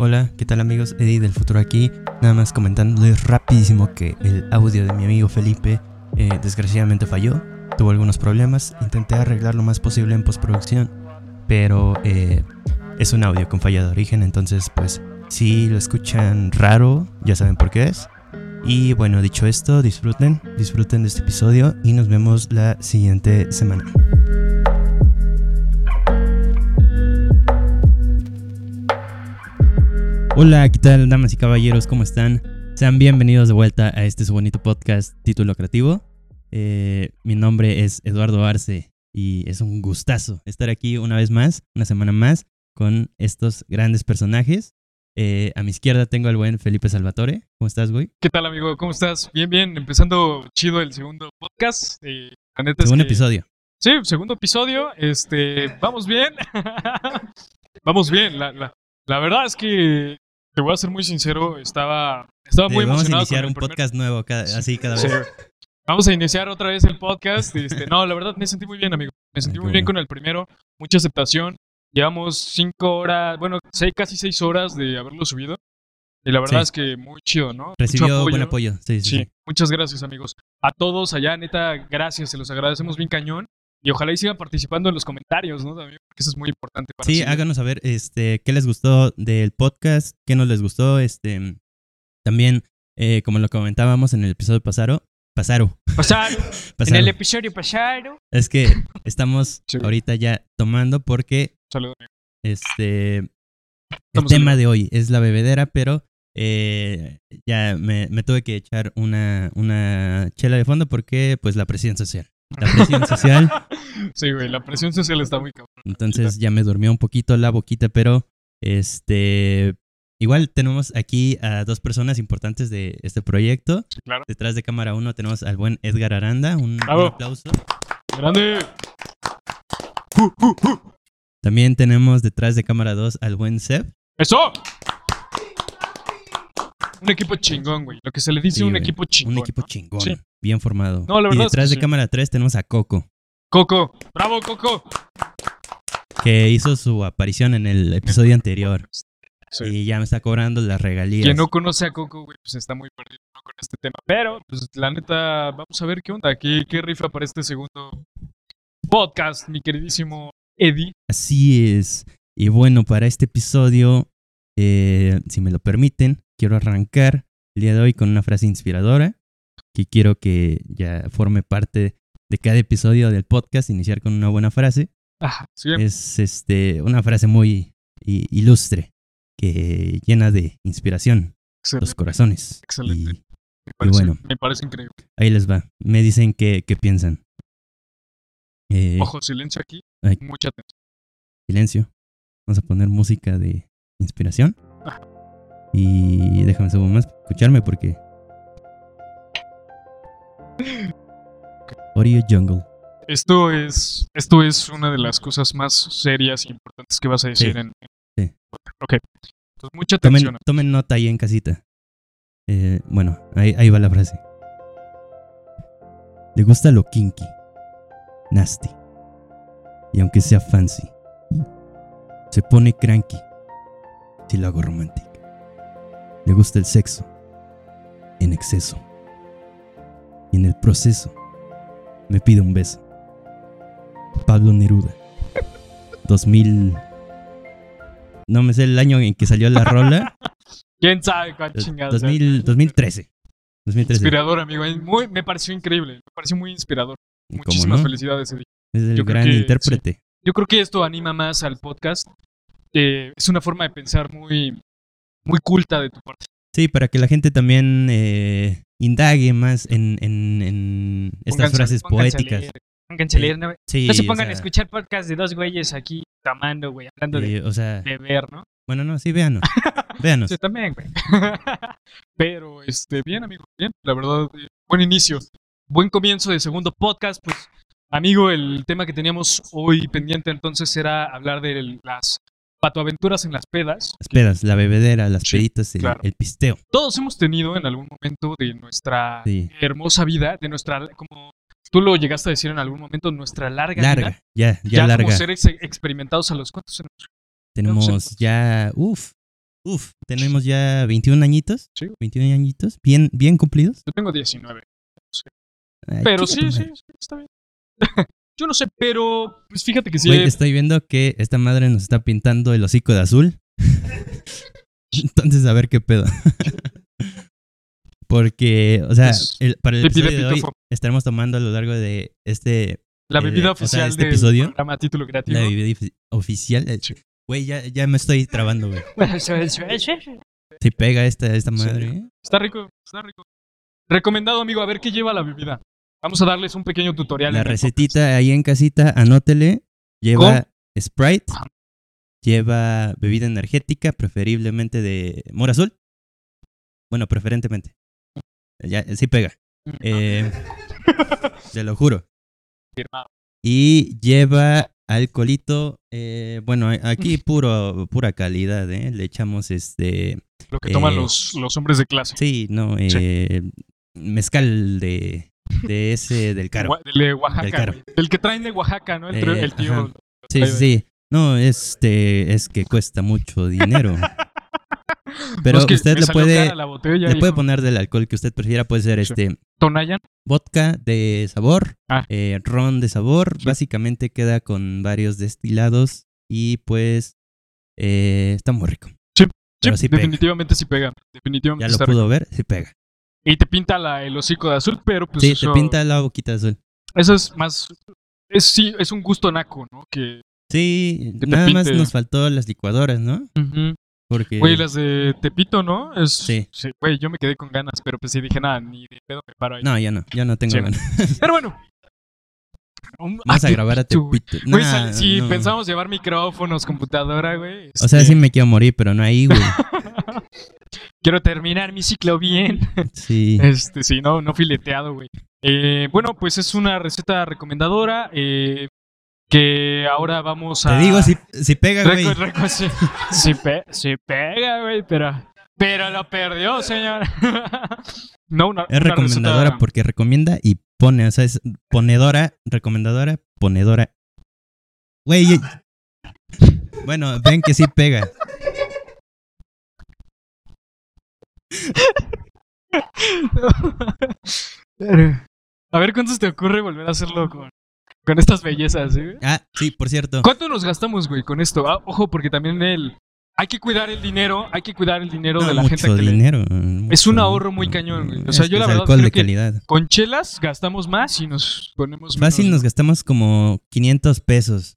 Hola, ¿qué tal amigos? Eddie del futuro aquí. Nada más comentándoles rapidísimo que el audio de mi amigo Felipe eh, desgraciadamente falló. Tuvo algunos problemas. Intenté arreglar lo más posible en postproducción. Pero eh, es un audio con falla de origen. Entonces, pues, si lo escuchan raro, ya saben por qué es. Y bueno, dicho esto, disfruten, disfruten de este episodio y nos vemos la siguiente semana. Hola, ¿qué tal, damas y caballeros? ¿Cómo están? Sean bienvenidos de vuelta a este su bonito podcast título creativo. Eh, mi nombre es Eduardo Arce y es un gustazo estar aquí una vez más, una semana más, con estos grandes personajes. Eh, a mi izquierda tengo al buen Felipe Salvatore. ¿Cómo estás, güey? ¿Qué tal, amigo? ¿Cómo estás? Bien, bien. Empezando chido el segundo podcast. Eh, la neta es Segundo que- episodio. Sí, segundo episodio. Este, vamos bien. vamos bien. La, la, la verdad es que te voy a ser muy sincero. Estaba, estaba muy Eh, vamos a emocionado. iniciar con un primer- podcast nuevo, cada- así cada vez. Vamos a iniciar otra vez el podcast. Este, no, la verdad me sentí muy bien, amigo. Me sentí qué muy bien con el primero. Mucha aceptación. Llevamos cinco horas, bueno, seis, casi seis horas de haberlo subido. Y la verdad Sí. es que muy chido, ¿no? Recibió buen apoyo. Sí, sí. muchas gracias, amigos. A todos allá, neta, gracias, se los agradecemos bien cañón. Y ojalá y sigan participando en los comentarios, ¿no? También, porque eso es muy importante para Sí, háganos saber este, qué les gustó del podcast, qué no les gustó. Este, también, eh, como lo comentábamos en el episodio pasado, pasaro, Pasar, en pasaro. el episodio pasado. Es que estamos Sí. ahorita ya tomando porque Saludos, amigo. este el tema en- de hoy es la bebedera, pero eh, ya me, me tuve que echar una, una chela de fondo porque pues la presión social. La presión social, sí, güey, la presión social está muy cabrón. entonces ya me durmió un poquito la boquita, pero este igual tenemos aquí a dos personas importantes de este proyecto. Sí, claro. Detrás de cámara uno tenemos al buen Edgar Aranda, un, aplauso. Grande. También tenemos detrás de cámara 2 al buen Seb. ¡Eso! Un equipo chingón, güey. Lo que se le dice Sí, un güey. equipo chingón. Un equipo ¿no? chingón, Sí. Bien formado. No, la y es detrás que de sí. cámara 3 tenemos a Coco, Coco. ¡Bravo, Coco! que hizo su aparición en el episodio anterior. Sí. Y ya me está cobrando las regalías. Quien no conoce a Coco, güey, pues está muy perdido ¿no? con este tema. Pero, pues la neta, vamos a ver qué onda. ¿Qué, qué rifa para este segundo podcast, mi queridísimo Eddie? Así es. Y bueno, para este episodio, eh, si me lo permiten, quiero arrancar el día de hoy con una frase inspiradora que quiero que ya forme parte de cada episodio del podcast, iniciar con una buena frase. Ah, sí, Es este, una frase muy ilustre que llena de inspiración los excelente. corazones. Excelente. Y me, parece, bueno. me parece increíble. ahí les va. Me dicen qué, piensan. Eh, Ojo, silencio aquí. Ay. Mucha atención. silencio. Vamos a poner música de inspiración. Ajá. Y déjame un más escucharme porque. Oreo Jungle. Esto es, esto es una de las cosas más serias e importantes que vas a decir Sí. en, Sí. Ok. Entonces, mucha atención. Tomen, tomen nota ahí en casita. Eh, bueno, ahí, ahí va la frase. Le gusta lo kinky, nasty. Y aunque sea fancy, se pone cranky si lo hago romántico. Le gusta el sexo en exceso. Y en el proceso me pide un beso. Pablo Neruda. 2000. No me sé el año en que salió la rola. ¿Quién sabe cuál chingada? 2000, 2013. 2013. Inspirador, amigo. Muy, me pareció increíble. Me pareció muy inspirador. ¿Cómo Muchísimas no? felicidades, Eddie. Es el Yo gran que intérprete. Yo creo que esto anima más al podcast. Eh, es una forma de pensar muy, muy culta de tu parte. Sí, para que la gente también eh, indague más en, en- en estas Pónganse- frases pónganse poéticas. leer, Pónganse a leer, no, Sí, no se o pongan sea, a escuchar podcast de dos güeyes aquí tomando, güey, hablando de o sea, beber, ¿no? bueno, no, sí, véanos. véanos. Sí, también, güey. Pero, este, bien, amigo, bien. La verdad, eh, buen inicio. Buen comienzo de segundo podcast. Pues, amigo, el tema que teníamos hoy pendiente entonces era hablar de las patoaventuras en las pedas. Las pedas, la bebedera, las Sí, peditas, el, claro. el pisteo. Todos hemos tenido en algún momento de nuestra Sí. hermosa vida, de nuestra, como tú lo llegaste a decir en algún momento, nuestra larga, Larga, vida. ya, ya, Ya larga. como seres experimentados a los cuantos años. Tenemos entonces. ya, uff, Uf, tenemos ya 21 añitos. Sí. 21 añitos. Bien, bien cumplidos. Yo tengo 19. Ay, Pero sí, sí, sí, está bien. Yo no sé, pero pues fíjate que sí. Güey, estoy viendo que esta madre nos está pintando el hocico de azul. Entonces, a ver qué pedo. Porque, o sea, el- para el episodio de hoy pitufo. estaremos tomando a lo largo de este la eh, bebida o sea, oficial este del episodio, programa Título Creativo. la bebida ofi- oficial. eh, Sí. Güey, ya, ya me estoy trabando, güey. Si pega esta, esta Sí. madre. ¿eh? Está rico, está rico. Recomendado, amigo, a ver qué lleva la bebida. Vamos a darles un pequeño tutorial. La recetita ahí en casita, anótele. Lleva Sprite, Ajá. lleva bebida energética, preferiblemente de mora azul. Bueno, preferentemente. Ya, sí pega. podcast. Eh, te lo juro. Firmado. Y lleva alcoholito. eh, bueno, aquí puro, pura calidad, ¿eh? Le echamos este. Lo que toman eh, los, los hombres de clase. Sí, no, eh, mezcal de, de ese del caro. Gua- Del de Oaxaca, Del caro. güey. Del que traen de Oaxaca, ¿no? El, Eh, el tío. ajá. Sí, sí, sí. No, este es que cuesta mucho dinero. Pero No, es que usted le puede, botella, le puede poner del alcohol que usted prefiera. Puede ser Sí. este Tonayan. vodka de sabor, Ah. eh, ron de sabor. Sí. Básicamente queda con varios destilados y pues eh, está muy rico. Sí, Pero sí pega. definitivamente sí pega. Definitivamente Ya lo pudo rico. ver, se pega. Y te pinta la, el hocico de azul, pero pues sí, eso, te pinta la boquita azul. eso es más... Es, sí, es un gusto naco, ¿no? Que... Sí, Que nada más nos faltó las licuadoras, ¿no? Porque Güey, las de Tepito, ¿no? Es, Sí. Güey, yo me quedé con ganas, pero pues sí dije, nada, ni de pedo me paro ahí. no, ya no, ya no tengo Sí. ganas. Pero bueno. Un- Vas a grabar a Tepito, güey. Nah, si no. pensamos llevar micrófonos, computadora, güey. O sea, este, sí me quiero morir, pero no ahí, güey. Quiero terminar mi ciclo bien. Sí. Este, sí, no, no fileteado, güey. Eh, bueno, pues es una receta recomendadora eh, que ahora vamos a... Te digo, si, si pega, güey. Pe- sí pega, güey, pero... Pero lo perdió, señor. no, una, Es una recomendadora receta- porque recomienda y pone, o sea, es ponedora, recomendadora, ponedora. Güey. Bueno, ven que sí pega. A ver, ¿cuántos te ocurre volver a hacerlo con, con estas bellezas, eh? Ah, sí, por cierto. ¿Cuánto nos gastamos, güey, con esto? Ah, ojo, porque también el... Hay que cuidar el dinero, hay que cuidar el dinero No, de la mucho gente que le... dinero. Es un ahorro muy cañón, güey. O sea, yo la es verdad alcohol creo de que- calidad. Con chelas gastamos más y nos ponemos Fácil menos. nos gastamos como 500 pesos.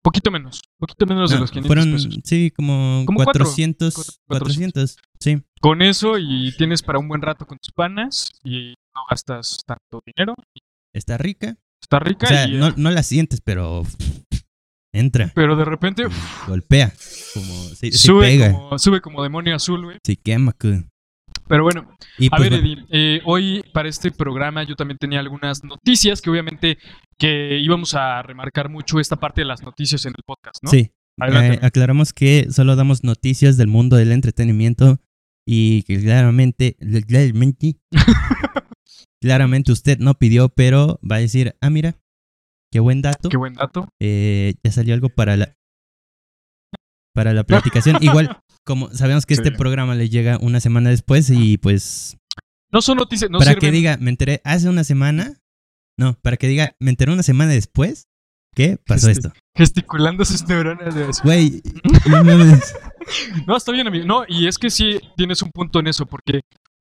Poquito menos, poquito menos de No, los 500 fueron, pesos. sí, como, Como cuatro. 400, Cuatro- 400, sí. Con eso y tienes para un buen rato con tus panas y no gastas tanto dinero. Está rica. Está O rica sea, y... eh, no, no la sientes, pero entra, Pero de repente golpea, como sí sube, pega, como, sube como demonio azul, güey. sí quema. que- Pero bueno, Y a pues, ver, Eddie, eh, hoy para este programa yo también tenía algunas noticias que obviamente que íbamos a remarcar mucho esta parte de las noticias en el podcast, ¿no? sí, eh, aclaramos que solo damos noticias del mundo del entretenimiento y que claramente, claramente, claramente usted no pidió, pero va a decir, ah, mira, qué buen dato. Qué buen dato. eh, ya salió algo para la para la platicación. Igual, como sabemos que este programa le llega una semana después y pues No son noticias, no para sirven. que diga, me enteré hace una semana. No, para que diga, me enteré una semana después. ¿Qué pasó esto? Gesticulando sus neuronas. de. Güey. No, está bien, amigo. No, y es que sí tienes un punto en eso, porque,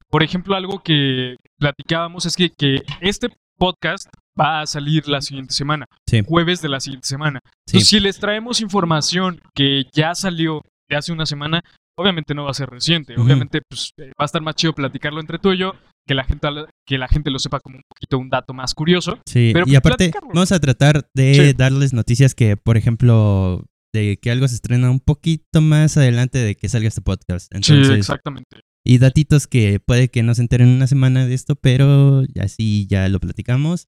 por ejemplo, algo que platicábamos es que, que este podcast va a salir la siguiente semana, Sí, jueves de la siguiente semana. sí, Entonces, si les traemos información que ya salió de hace una semana, obviamente no va a ser reciente. Obviamente, pues eh, va a estar más chido platicarlo entre tú y yo, que la gente, que la gente lo sepa como un poquito un dato más curioso. sí. pero y aparte, platicarlo. vamos a tratar de Sí. darles noticias que, por ejemplo, de que algo se estrena un poquito más adelante de que salga este podcast. sí, exactamente. Y datitos que puede que no se enteren una semana de esto, pero así ya lo platicamos.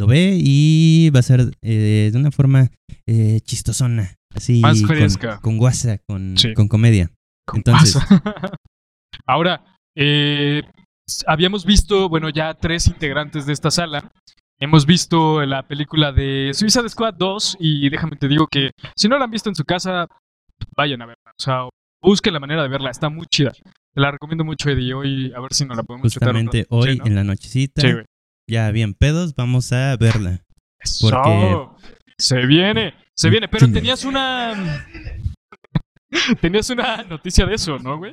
Lo ve y va a ser eh, de una forma eh, chistosona. Así. Más con- fresca. Con, guasa, con, Sí. con comedia. Con Entonces-. Ahora, eh, habíamos visto, bueno, ya tres integrantes de esta sala. Hemos visto la película de Suicide Squad 2 y déjame te digo que si no la han visto en su casa, vayan a verla. O sea, busquen la manera de verla, está muy chida. Te la recomiendo mucho, Eddie. Hoy a ver si nos la podemos chutar Justamente hoy Sí, ¿no? en la nochecita, Sí. Ya bien pedos, vamos a verla. Eso. Porque- Se viene, se viene. Pero tenías una. tenías una noticia de eso, ¿no, güey?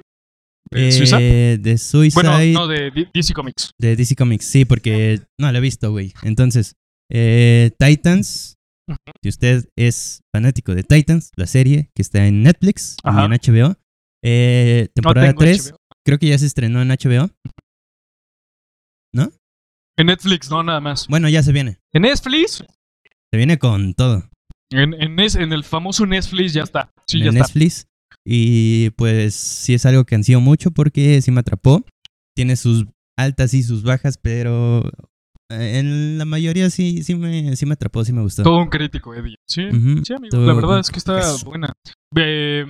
¿De? Eh, de Suicide, Bueno, no, de D- DC Comics. de DC Comics, sí, porque no la he visto, güey. Entonces, eh, Titans, Ujú. si usted es fanático de Titans, la serie que está en Netflix Ajá. y en HBO, eh, No temporada tengo 3, HBO. creo que ya se estrenó en HBO. En Netflix, no, nada más. Bueno, ya se viene. En Netflix, Se viene con todo. en, en, en el famoso Netflix ya está. Sí, en ya está. Netflix. Y pues sí es algo que ansío mucho porque sí me atrapó. Tiene sus altas y sus bajas, pero eh, en la mayoría sí, sí, me, sí me atrapó, sí me gustó. Todo un crítico, Eddie. Sí, sí, amigo. todo La verdad es que está caso. buena. Eh,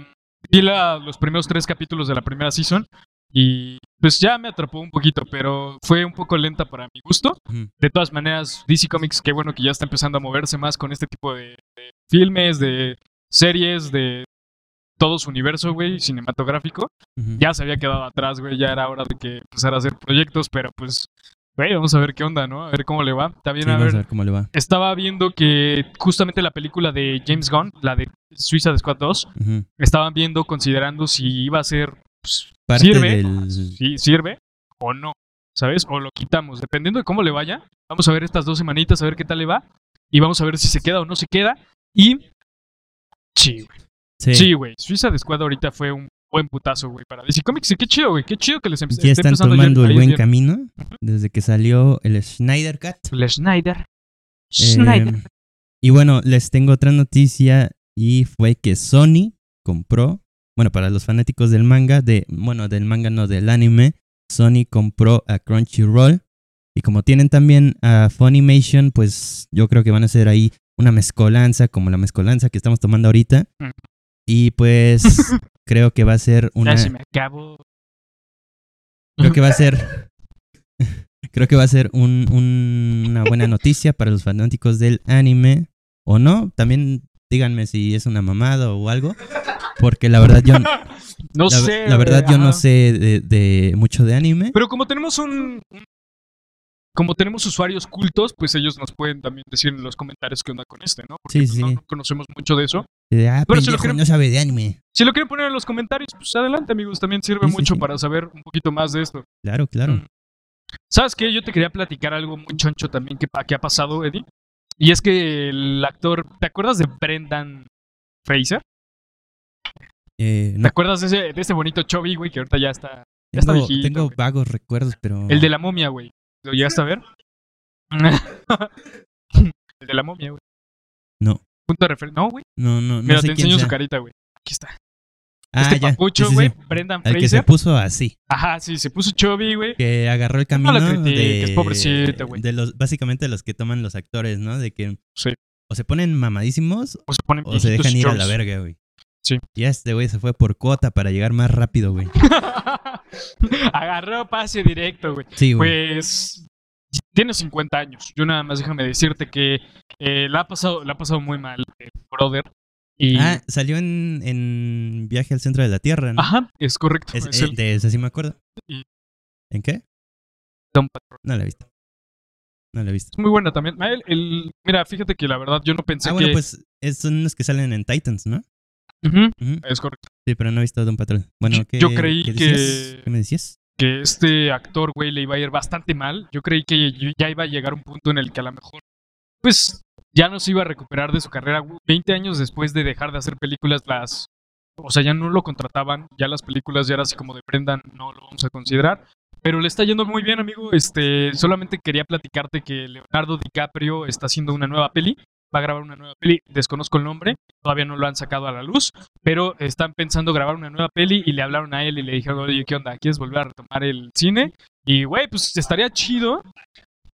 vi la- los primeros tres capítulos de la primera season y pues ya me atrapó un poquito, pero fue un poco lenta para mi gusto. De todas maneras, DC Comics, qué bueno que ya está empezando a moverse más con este tipo de, de filmes, de series, de todo su universo, güey, cinematográfico. Ya se había quedado atrás, güey, ya era hora de que empezara a hacer proyectos, pero pues, güey, vamos a ver qué onda, ¿no? A ver cómo le va. También, Sí, a ver, a ver cómo le va. estaba viendo que justamente la película de James Gunn, la de Suiza de Squad 2, Ujú. estaban viendo, considerando si iba a ser, pues, Parte sirve, del... si sirve o no, ¿sabes? O lo quitamos, dependiendo de cómo le vaya. Vamos a ver estas dos semanitas, a ver qué tal le va. Y vamos a ver si se queda o no se queda. Y... Sí, güey. Sí, Sí, güey. Suiza de Squad ahorita fue un buen putazo, güey, para DC Comics. Y qué chido, güey. Qué chido que les em- ya están empezando tomando el buen camino desde que salió el Schneider Cut. El Schneider. Eh, Schneider. y bueno, les tengo otra noticia y fue que Sony compró, bueno, para los fanáticos del manga, de, bueno, del manga no, del anime, Sony compró a Crunchyroll y como tienen también a Funimation, pues yo creo que van a hacer ahí una mezcolanza, como la mezcolanza que estamos tomando ahorita. Mm. Y pues creo que va a ser una... Ya se me acabó. Creo que va a ser. creo que va a ser un- un- una buena noticia para los fanáticos del anime. O no, también díganme si es una mamada o algo. Porque la verdad yo, No sé. la verdad yo no sé de, de mucho de anime. Pero como tenemos un. Como tenemos usuarios cultos, pues ellos nos pueden también decir en los comentarios qué onda con este, ¿no? Porque Sí, pues, no, sí. no conocemos mucho de eso. De, ah, Pero si lo quieren- no sabe de anime. Si lo quieren poner en los comentarios, pues adelante, amigos. También sirve Sí, mucho para saber un poquito más de esto. Claro, claro. Mm. ¿Sabes qué? Yo te quería platicar algo muy choncho también que, que ha pasado, Eddie. Y es que el actor. ¿Te acuerdas de Brendan Fraser? Eh, ¿Te acuerdas de ese, de ese bonito Chubby, güey, que ahorita ya está. Ya está tengo, viejito, tengo güey. vagos recuerdos, pero. El de la momia, güey. ¿Lo llegaste a ver? el de la momia, güey. No. Punto de referencia. No, güey. No, no, no Mira, sé te quién enseño su carita, güey. Aquí está. Ah, este ya. papucho, Sí, sí, güey. sí. Brendan El que se Fraser. puso así. Ajá, sí, se puso chubby, güey. que agarró el No camino lo critiques, de, pobrecito, güey. de los básicamente los que toman los actores, ¿no? De que Sí. o se ponen mamadísimos O se ponen o se dejan ir a la verga, güey. Sí. Y este güey se fue por cuota para llegar más rápido, güey. Agarró pase directo, güey. Sí, güey. Pues tiene 50 años. Yo nada más déjame decirte que eh, la ha pasado, la ha pasado muy mal, el brother. Y Ah, salió en, en Viaje al Centro de la Tierra, ¿no? ajá, es correcto. Es- es el de ese sí me acuerdo. Y- ¿En qué? Patrol. No la he visto. No la he visto. Es muy buena también. Ah, el- el- mira, fíjate que la verdad yo no pensé Ah, bueno, que pues es- son los que salen en Titans, ¿no? Ujú. es correcto. Sí, pero no he visto Don Patrol. Bueno, Yo- ¿qué, yo creí qué que-? ¿Qué me decías? que este actor, güey, le iba a ir bastante mal. Yo creí que ya iba a llegar un punto en el que a lo mejor, pues, ya no se iba a recuperar de su carrera. 20 años después de dejar de hacer películas, las. O sea, ya no lo contrataban. Ya las películas ya era así como de no lo vamos a considerar. Pero le está yendo muy bien, amigo. Este, solamente quería platicarte que Leonardo DiCaprio está haciendo una nueva peli. Va a grabar una nueva peli. Desconozco el nombre. Todavía no lo han sacado a la luz. Pero están pensando grabar una nueva peli y le hablaron a él y le dijeron, oye, ¿qué onda? ¿Quieres volver a retomar el cine? Y, güey, pues estaría chido.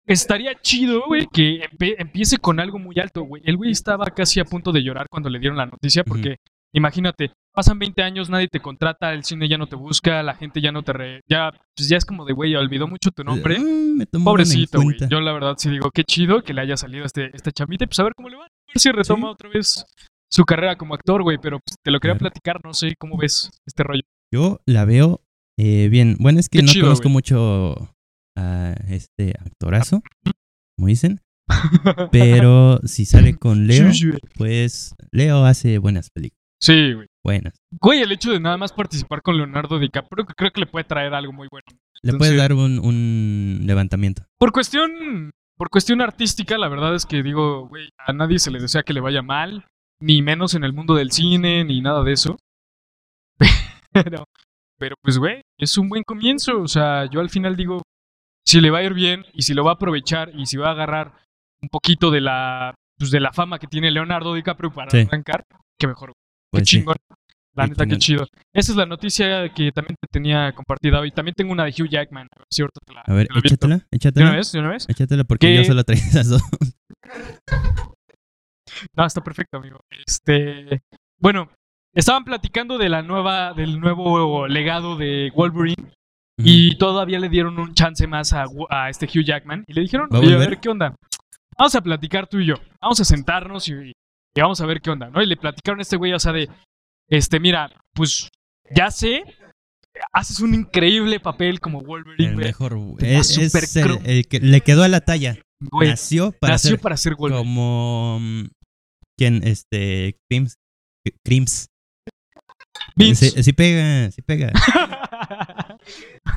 Estaría chido, güey, que empiece con algo muy alto, güey. El güey estaba casi a punto de llorar cuando le dieron la noticia porque, imagínate, pasan 20 años, nadie te contrata, el cine ya no te busca, la gente ya no te... Re... Ya, pues ya es como de, güey, olvidó mucho tu nombre. Mm, me Pobrecito, güey. Yo la verdad sí digo, qué chido que le haya salido este, este chamite. Pues a ver cómo le va. A ver si retoma Sí. otra vez su carrera como actor, güey, pero pues, te lo quería platicar, no sé cómo ves este rollo. Yo la veo eh, bien. Bueno, es que Qué no chido, conozco mucho a este actorazo, como dicen. Pero si sale con Leo, pues Leo hace buenas películas. Sí, güey. Buenas. Güey, el hecho de nada más participar con Leonardo DiCaprio creo que le puede traer algo muy bueno. Le puedes dar un, un levantamiento. Por cuestión, por cuestión artística, la verdad es que digo, güey, a nadie se le desea que le vaya mal, ni menos en el mundo del cine, ni nada de eso. Pero, pero pues, güey, es un buen comienzo. O sea, yo al final digo, si le va a ir bien y si lo va a aprovechar y si va a agarrar un poquito de la, pues, de la fama que tiene Leonardo DiCaprio para Sí. arrancar, qué mejor. Qué Pues sí. chingón. La neta, qué chido. Esa es la noticia que también te tenía compartida hoy. También tengo una de Hugh Jackman. Te la, A ver, échatela, ¿De una échatela. vez? ¿De una vez? Échatela porque ¿Qué? yo solo traía esas dos. No, está perfecto, amigo. Este, bueno, estaban platicando de la nueva, del nuevo legado de Wolverine y todavía le dieron un chance más a, a este Hugh Jackman y le dijeron, ¿Va a "Oye, a volver? ver qué onda. Vamos a platicar tú y yo. Vamos a sentarnos y, y vamos a ver qué onda, ¿no? Y le platicaron a este güey, o sea, de, este, mira, pues ya sé, haces un increíble papel como Wolverine, El mejor. Te Es, es el, que le quedó a la talla. Güey, nació para nació ser para ser Wolverine. como. mm, ¿Quién? Este. Crims. Crims. Sí, sí pega, sí pega.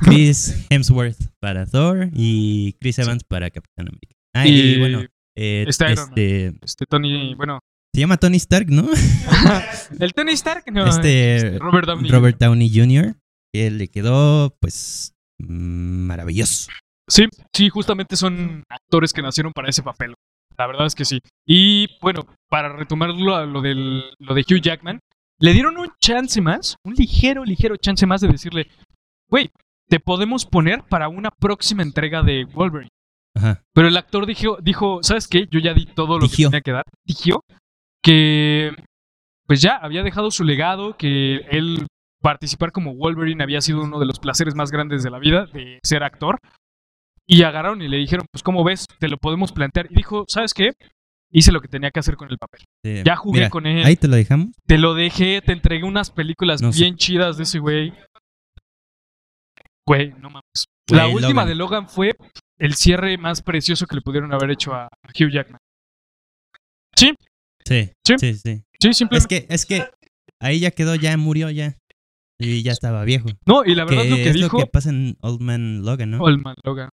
Chris Hemsworth para Thor y Chris Evans para Capitán América. Ah, y, Y bueno, eh, este este, este Tony, bueno, se llama Tony Stark, ¿no? el Tony Stark, no, Este, Robert Downey. Robert Downey Jr., que le quedó, pues, maravilloso. Sí, sí, justamente son actores que nacieron para ese papel. La verdad es que sí. Y bueno, para retomarlo a lo, del, lo de Hugh Jackman, le dieron un chance más, un ligero, ligero chance más de decirle, güey, te podemos poner para una próxima entrega de Wolverine. Ajá. Pero el actor dijo, dijo ¿sabes qué? Yo ya di todo lo que tenía que dar. Dijo que pues ya había dejado su legado, que él participar como Wolverine había sido uno de los placeres más grandes de la vida, de ser actor. Y agarraron y le dijeron, pues ¿cómo ves? Te lo podemos plantear. Y dijo, ¿sabes qué? Hice lo que tenía que hacer con el papel. Eh, Ya jugué mira, con él. Ahí te lo dejamos. Te lo dejé, te entregué unas películas No sé. bien chidas de ese güey. Güey, no mames. Güey, la última Logan. de Logan fue el cierre más precioso que le pudieron haber hecho a Hugh Jackman. Sí, Sí, Sí. sí, sí. sí, Es simplemente. que, es que ahí ya quedó, ya murió, ya. Y ya estaba viejo. No, y la verdad que lo que es dijo lo que pasa en Old Man Logan, ¿no? Old Man Logan.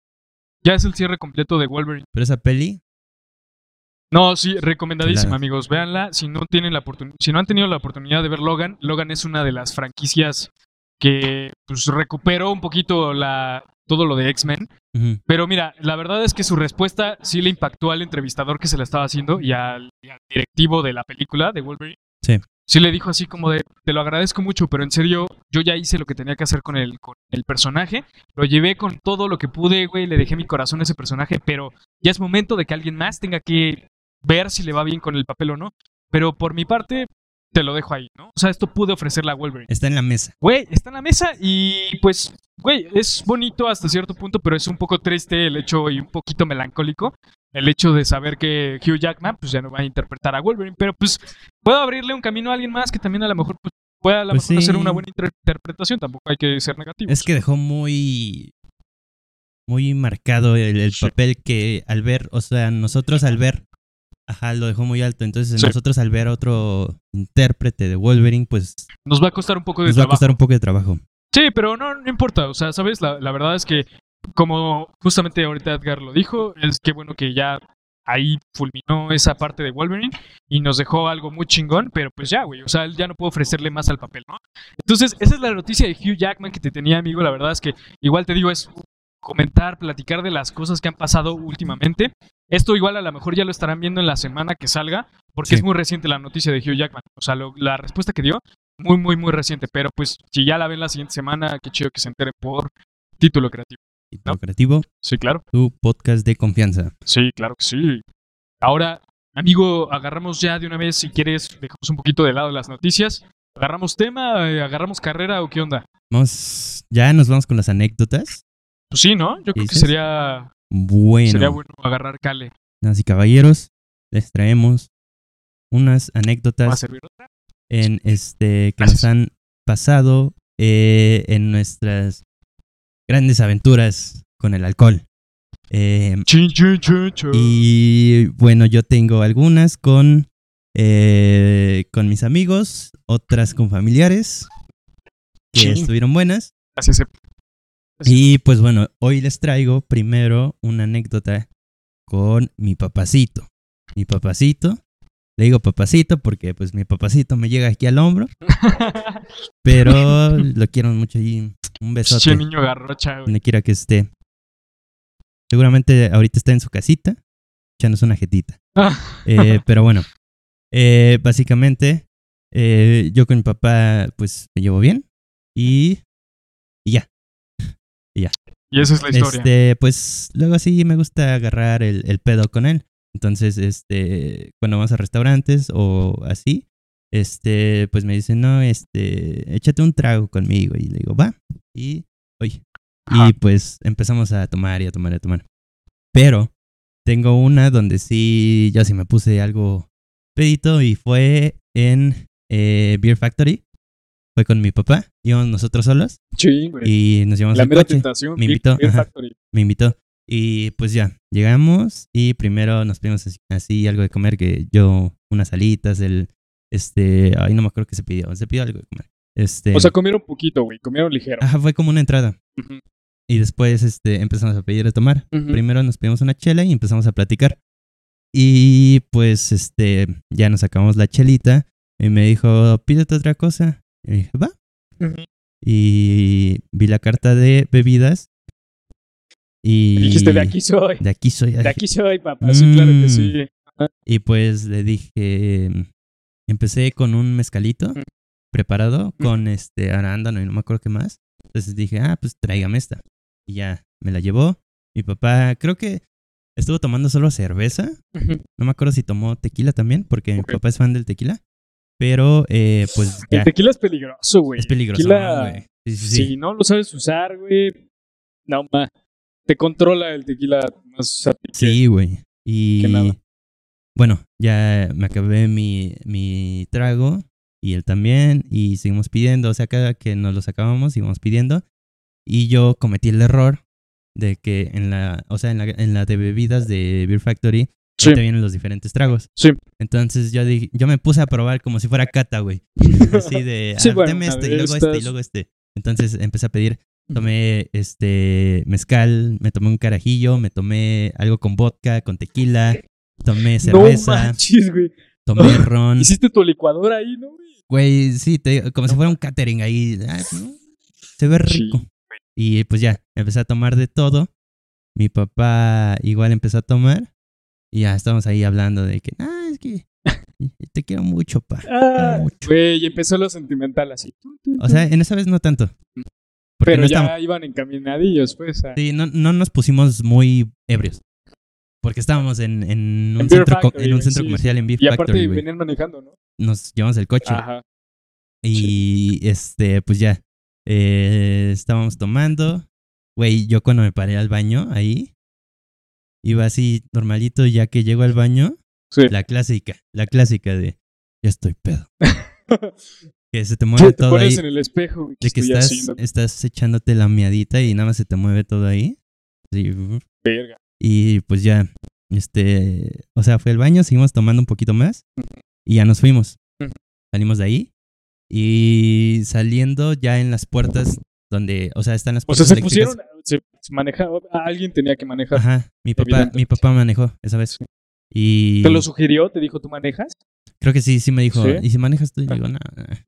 Ya es el cierre completo de Wolverine. Pero esa peli, No, sí, recomendadísima, amigos. Véanla. Si no tienen la oportun- si no han tenido la oportunidad de ver Logan, Logan es una de las franquicias que pues, recuperó un poquito la, todo lo de X-Men. Pero mira, la verdad es que su respuesta sí le impactó al entrevistador que se la estaba haciendo y al, y al directivo de la película de Wolverine. Sí. Sí le dijo así como de, te lo agradezco mucho, pero en serio, yo ya hice lo que tenía que hacer con el, con el personaje. Lo llevé con todo lo que pude, güey, le dejé mi corazón a ese personaje, pero ya es momento de que alguien más tenga que ver si le va bien con el papel o no. Pero por mi parte, te lo dejo ahí, ¿no? O sea, esto pude ofrecerle a Wolverine. está en la mesa. Güey, está en la mesa y pues, güey, es bonito hasta cierto punto, pero es un poco triste el hecho y un poquito melancólico el hecho de saber que Hugh Jackman pues ya no va a interpretar a Wolverine, pero pues puedo abrirle un camino a alguien más que también a lo mejor pues, pueda a lo Pues mejor hacer una buena inter- interpretación, tampoco hay que ser negativos. Es que dejó muy. Muy marcado el, el Sí. papel que al ver, o sea, nosotros al ver. Ajá, lo dejó muy alto. Entonces, Sí. nosotros al ver a otro intérprete de Wolverine, pues Nos va a costar un poco de nos va a trabajo. costar un poco de trabajo. Sí, pero no, no importa. O sea, ¿sabes? La, la verdad es que, como justamente ahorita Edgar lo dijo, es que bueno que ya ahí fulminó esa parte de Wolverine y nos dejó algo muy chingón, pero pues ya, güey. O sea, él ya no puede ofrecerle más al papel, ¿no? Entonces, esa es la noticia de Hugh Jackman que te tenía, amigo. La verdad es que, igual te digo, es comentar, platicar de las cosas que han pasado últimamente. Esto igual a lo mejor ya lo estarán viendo en la semana que salga, porque Sí. es muy reciente la noticia de Hugh Jackman. O sea, lo- la respuesta que dio muy, muy, muy reciente. Pero pues si ya la ven la siguiente semana, qué chido que se enteren por título creativo. No. creativo, Sí, claro. tu podcast de confianza. Sí, claro que sí. Ahora, amigo, agarramos ya de una vez, si quieres, dejamos un poquito de lado las noticias. ¿Agarramos tema? eh, ¿Agarramos carrera o qué onda? Vamos, ya nos vamos con las anécdotas. Pues sí, ¿no? Yo creo que sería, Bueno, sería bueno agarrar cale. y caballeros, les traemos unas ¿Va a anécdotas servir otra? en este que Gracias. nos han pasado eh, en nuestras grandes aventuras con el alcohol. Eh, Chin, chin, chin, chin. y bueno, yo tengo algunas con, eh, con mis amigos, otras con familiares que estuvieron buenas. Ep. Y pues bueno, hoy les traigo primero una anécdota con mi papacito. Mi papacito. Le digo papacito porque pues mi papacito me llega aquí al hombro, pero lo quiero mucho y un besote Che niño garrocha, güey. donde quiera que esté. Seguramente ahorita está en su casita, echándose una jetita. Eh, pero bueno, eh, básicamente eh, yo con mi papá pues me llevo bien y, y ya. Y esa es la historia. Este, pues luego sí me gusta agarrar el, el pedo con él. Entonces, este, cuando vamos a restaurantes o así, este, pues me dice, no, este, échate un trago conmigo. Y le digo, va. Y, oye. Ajá. Y pues empezamos a tomar y a tomar y a tomar. Pero tengo una donde sí, yo sí me puse algo pedito y fue en eh, Beer Factory. Fue con mi papá, íbamos nosotros solos Sí, güey. y nos llevamos La el mera coche tentación. Me invitó, ajá. Me invitó. Y pues ya, llegamos y primero nos pedimos así, así algo de comer, que yo, unas alitas, el, este, ay, no me acuerdo qué se pidió, se pidió algo de comer. Este, O sea, comieron poquito, güey. Comieron ligero. ajá, fue como una entrada. Ujú. Y después, este, empezamos a pedir de tomar. Primero nos pedimos una chela y empezamos a platicar. Y pues, este, ya nos sacamos la chelita y me dijo, pídete otra cosa. Y dije, va. Y vi la carta de bebidas. Y... Dijiste, de aquí soy. De aquí soy. De aquí soy, papá. Sí, claro que sí. Y pues le dije, empecé con un mezcalito Mm. preparado con este arándano y no me acuerdo qué más. Entonces dije, ah, pues tráigame esta. Y ya, me la llevó. Mi papá, creo que estuvo tomando solo cerveza. No me acuerdo si tomó tequila también, porque mi papá es fan del tequila. Pero, eh, pues El tequila es peligroso, güey. es peligroso, Tequila, ¿no, güey? Sí, sí, sí. Si no lo sabes usar, güey. No, ma. Te controla el tequila más Sí, güey. Y que nada. bueno, ya me acabé mi, mi trago y él también y seguimos pidiendo, o sea, cada que nos los acabamos íbamos pidiendo y yo cometí el error de que en la, o sea, en la, en la de bebidas de Beer Factory Sí. te vienen los diferentes tragos. Sí. Entonces yo dije, yo me puse a probar como si fuera cata, güey. Así de, Sí, ah, bueno, deme este, y luego este, y luego este. Entonces empecé a pedir Tomé este mezcal, me tomé un carajillo, me tomé algo con vodka, con tequila, tomé No cerveza, manches, güey. tomé ron. Hiciste tu licuadora ahí, ¿no, güey? Güey, sí, te como si fuera un catering ahí. Ay, ¿no? Se ve Sí. rico. Y pues ya, empecé a tomar de todo. Mi papá igual empezó a tomar. Y ya estábamos ahí hablando de que, ah, es que te quiero mucho, pa. Ah, mucho". güey, y empezó lo sentimental así. O sea, en esa vez no tanto. Pero no ya estábamos- iban encaminadillos, pues. a- Sí, no, no nos pusimos muy ebrios. Porque estábamos en, en un, En centro, Factory, en un centro sí, comercial en Beef Y aparte Factory, venían manejando, ¿no? Nos llevamos el coche. Ajá. Y este, pues ya. eh, estábamos tomando. Güey, yo cuando me paré al baño ahí, iba así normalito, ya que llego al baño, Sí. la clásica, la clásica de ya estoy pedo. Que se te mueve te todo ahí. pones en el espejo, güey. ¿qué De que estás, haciendo? estás echándote la miadita y nada más se te mueve todo ahí. Sí, Verga. Y pues ya, este, o sea, fue al baño, seguimos tomando un poquito más y ya nos fuimos. Salimos de ahí y saliendo ya en las puertas donde, o sea, están las O sea, puertas se eléctricas. pusieron, se, se manejaba, alguien tenía que manejar. Ajá, mi papá, mi papá manejó esa vez. Y ¿Te lo sugirió? ¿Te dijo tú manejas? creo que sí, sí me dijo, ¿Sí? ¿y si manejas tú? Y digo, no,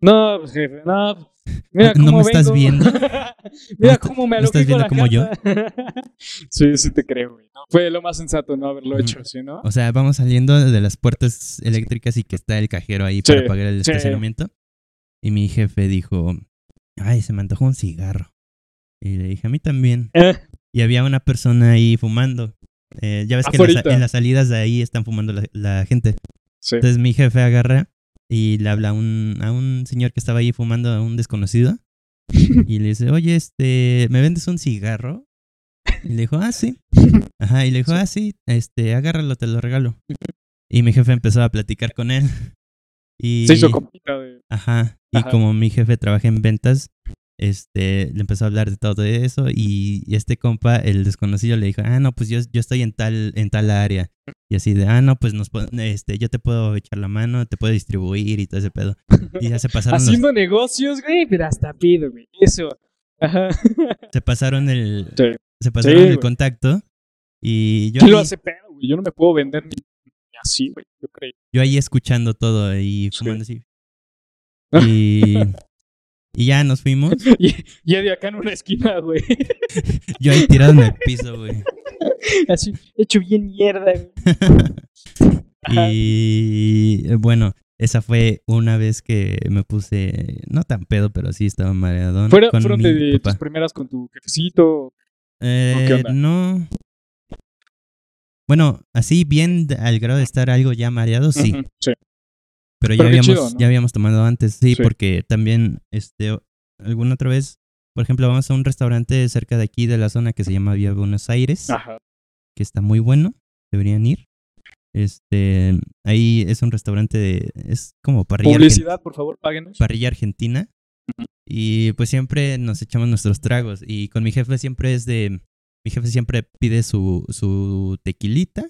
No, pues jefe, no. Mira ¿No cómo me estás vengo. viendo? Mira ¿No cómo me ¿no estás viendo la como yo? jata. sí, sí te creo, güey. ¿no? Fue lo más sensato no haberlo hecho, ¿sí, no? O sea, vamos saliendo de las puertas eléctricas y que está el cajero ahí Sí, para pagar el sí. estacionamiento. Y mi jefe dijo, ay, se me antojó un cigarro. Y le dije, a mí también. Eh, Y había una persona ahí fumando. Eh, ya ves que en las, Afuerita. en las salidas de ahí están fumando la, la gente. sí. Entonces mi jefe agarra y le habla a un, a un señor que estaba ahí fumando, a un desconocido. Y le dice, oye, este, ¿me vendes un cigarro? Y le dijo, ah, sí. Ajá, y le dijo, ah, sí, este, agárralo, te lo regalo. Y mi jefe empezó a platicar con él. Y, Se hizo compita de. Ajá. Y Ajá. como mi jefe trabaja en ventas, este, le empezó a hablar de todo eso. Y, y este compa, el desconocido, le dijo, ah, no, pues yo, yo estoy en tal, en tal área. Y así de, ah, no, pues nos, este, yo te puedo echar la mano, te puedo distribuir y todo ese pedo. Y ya se pasaron, los- Haciendo negocios, güey, pero hasta pido, güey. Eso. Ajá. se pasaron el, Sí. se pasaron Sí, el güey. contacto. Y yo ¿Quién lo ahí, hace pedo, güey? Yo no me puedo vender ni, ni así, güey. Yo creo. yo ahí escuchando todo y Sí. fumando así. Y, y ya nos fuimos. Y, y Eddie acá en una esquina, güey. Yo ahí tirado en el piso, güey. Así, hecho bien mierda, güey. Y bueno, esa fue una vez que me puse, no tan pedo, pero sí estaba mareadón. Fueron, con fueron mi de papá. tus primeras con tu jefecito. Eh, qué onda? no. Bueno, así bien de- al grado de estar algo ya mareado, sí. Sí. Pero ya Pero habíamos, chido, ¿no? ya habíamos tomado antes, sí, Sí. porque también, este, alguna otra vez, por ejemplo, vamos a un restaurante cerca de aquí de la zona que se llama Vía Buenos Aires, Ajá. que está muy bueno, deberían ir. Este, ahí es un restaurante de, es como parrilla, Publicidad, por favor, páguenos. parrilla argentina. Y pues siempre nos echamos nuestros tragos. Y con mi jefe siempre es de, mi jefe siempre pide su, su tequilita.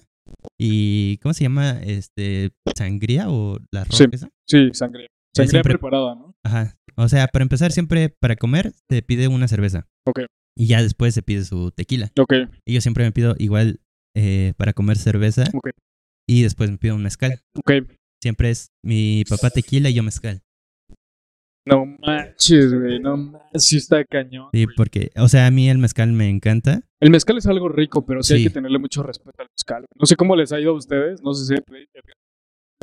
Y, ¿cómo se llama? Este, sangría o la roja Sí. esa? Sí, sangría. Sangría siempre- preparada, ¿no? Ajá. O sea, para empezar, siempre para comer te pide una cerveza. Ok. Y ya después se pide su tequila. Ok, Y yo siempre me pido igual eh, para comer cerveza. Ok. Y después me pido un mezcal. ok. Siempre es mi papá tequila y yo mezcal. No manches, güey. No manches, sí está cañón. Sí, güey. porque, o sea, a mí el mezcal me encanta. El mezcal es algo rico, pero sí, hay que tenerle mucho respeto al mezcal. No sé cómo les ha ido a ustedes, no sé si...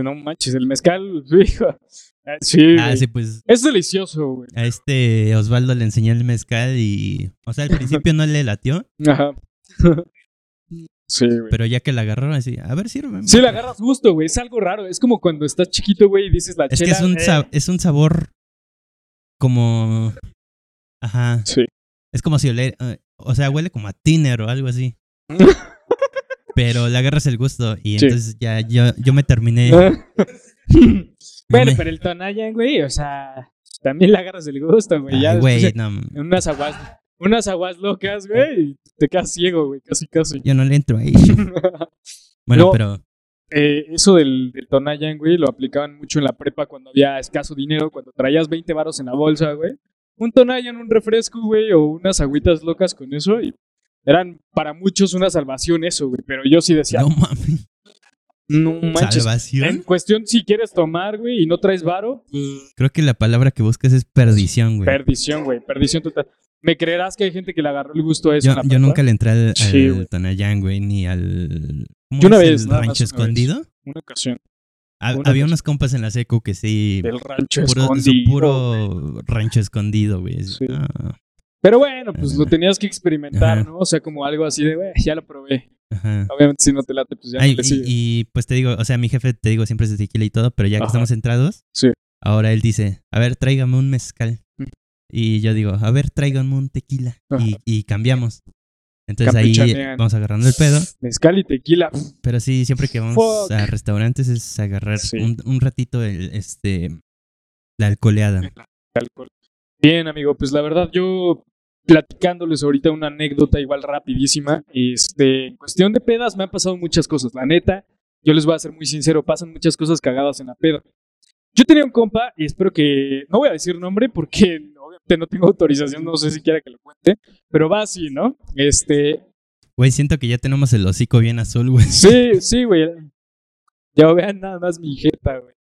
No manches, el mezcal, hijo. Ah, Sí, Ah, sí, pues Es delicioso, güey. a este Osvaldo le enseñé el mezcal y, o sea, al principio no le latió, Ajá. sí, güey. pero ya que la agarró así, a ver, sirve. Sí, le agarras gusto, güey. Es algo raro. Es como cuando estás chiquito, güey, y dices la Es que es un, eh. es un sabor como, ajá, Sí. es como si ole, eh, o sea, huele como a tiner o algo así. Pero le agarras el gusto y Sí. entonces ya yo, yo me terminé. bueno, me- pero el Tonayan, güey, o sea, también le agarras el gusto, güey. Ya Ay, güey, no, unas aguas, unas aguas locas, güey, y te quedas ciego, güey, casi, casi. yo no le entro ahí. Bueno, No. pero Eh, eso del, del Tonayan, güey, lo aplicaban mucho en la prepa cuando había escaso dinero, cuando traías 20 varos en la bolsa, güey. Un Tonayan, un refresco, güey, o unas agüitas locas con eso, y eran para muchos una salvación eso, güey. Pero yo sí decía, no mames, no manches. En salvación. cuestión, si quieres tomar, güey, y no traes varo, Creo que la palabra que buscas es perdición, güey. perdición, güey, perdición total. ¿Me creerás que hay gente que le agarró el gusto a eso Yo, en la yo prepa? nunca le entré al, al Sí, güey. Tonayán, güey, ni al. ¿cómo Yo una es vez, el nada más rancho una vez. escondido? Una ocasión. Ha- Una había vez. unos compas en la secu que sí. Del rancho Puro, su escondido. puro rancho escondido, güey. Sí. Ah, Pero bueno, pues lo Ajá. tenías que experimentar, Ajá. ¿no? O sea, como algo así de, güey, ya lo probé. ajá. Obviamente, si no te late, pues ya Ay, no le y, y, pues te digo, o sea, mi jefe, te digo, siempre es de tequila y todo, pero ya que Ajá. estamos entrados, Sí. ahora él dice, a ver, tráigame un mezcal. Y yo digo, a ver, tráigame un tequila. Y, y cambiamos. Entonces ahí vamos agarrando el pedo. Mezcal y tequila. Pero sí, siempre que vamos Fuck. a restaurantes es agarrar Sí. un, un ratito el, este, la alcoholeada. alcohol. Bien, amigo, pues la verdad yo platicándoles ahorita una anécdota igual rapidísima. Este, en cuestión de pedas me han pasado muchas cosas, la neta. Yo les voy a ser muy sincero, pasan muchas cosas cagadas en la peda. Yo tenía un compa y espero que no voy a decir nombre porque obviamente no tengo autorización, no sé si quiera que lo cuente, pero va así, ¿no? Este, Güey, siento que ya tenemos el hocico bien azul, güey. Sí, sí, güey. Ya vean nada más mi jeta, güey.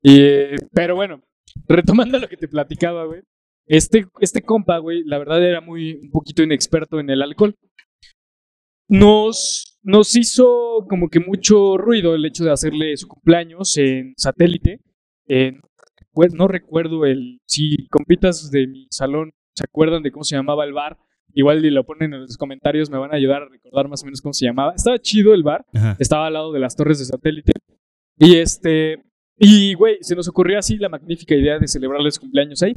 Y, eh, pero bueno, retomando lo que te platicaba, güey. Este, este compa, güey, la verdad era muy un poquito inexperto en el alcohol. Nos, nos hizo como que mucho ruido el hecho de hacerle su cumpleaños en satélite. Pues, no recuerdo el. Si compitas de mi salón se acuerdan de cómo se llamaba el bar, igual y lo ponen en los comentarios, me van a ayudar a recordar más o menos cómo se llamaba. Estaba chido el bar, Ajá. estaba al lado de las torres de satélite. Y este. Y, güey, se nos ocurrió así la magnífica idea de celebrarles cumpleaños ahí.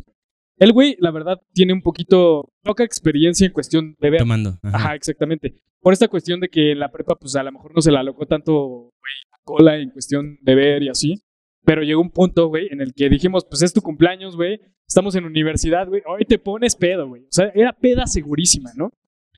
El güey, la verdad, tiene un poquito poca experiencia en cuestión de ver. Tomando. Ajá. Ajá, exactamente. Por esta cuestión de que en la prepa, pues a lo mejor no se la alocó tanto, güey, cola en cuestión de ver y así. Pero llegó un punto, güey, en el que dijimos, pues es tu cumpleaños, güey. Estamos en universidad, güey. Hoy te pones pedo, güey. O sea, era peda segurísima, ¿no?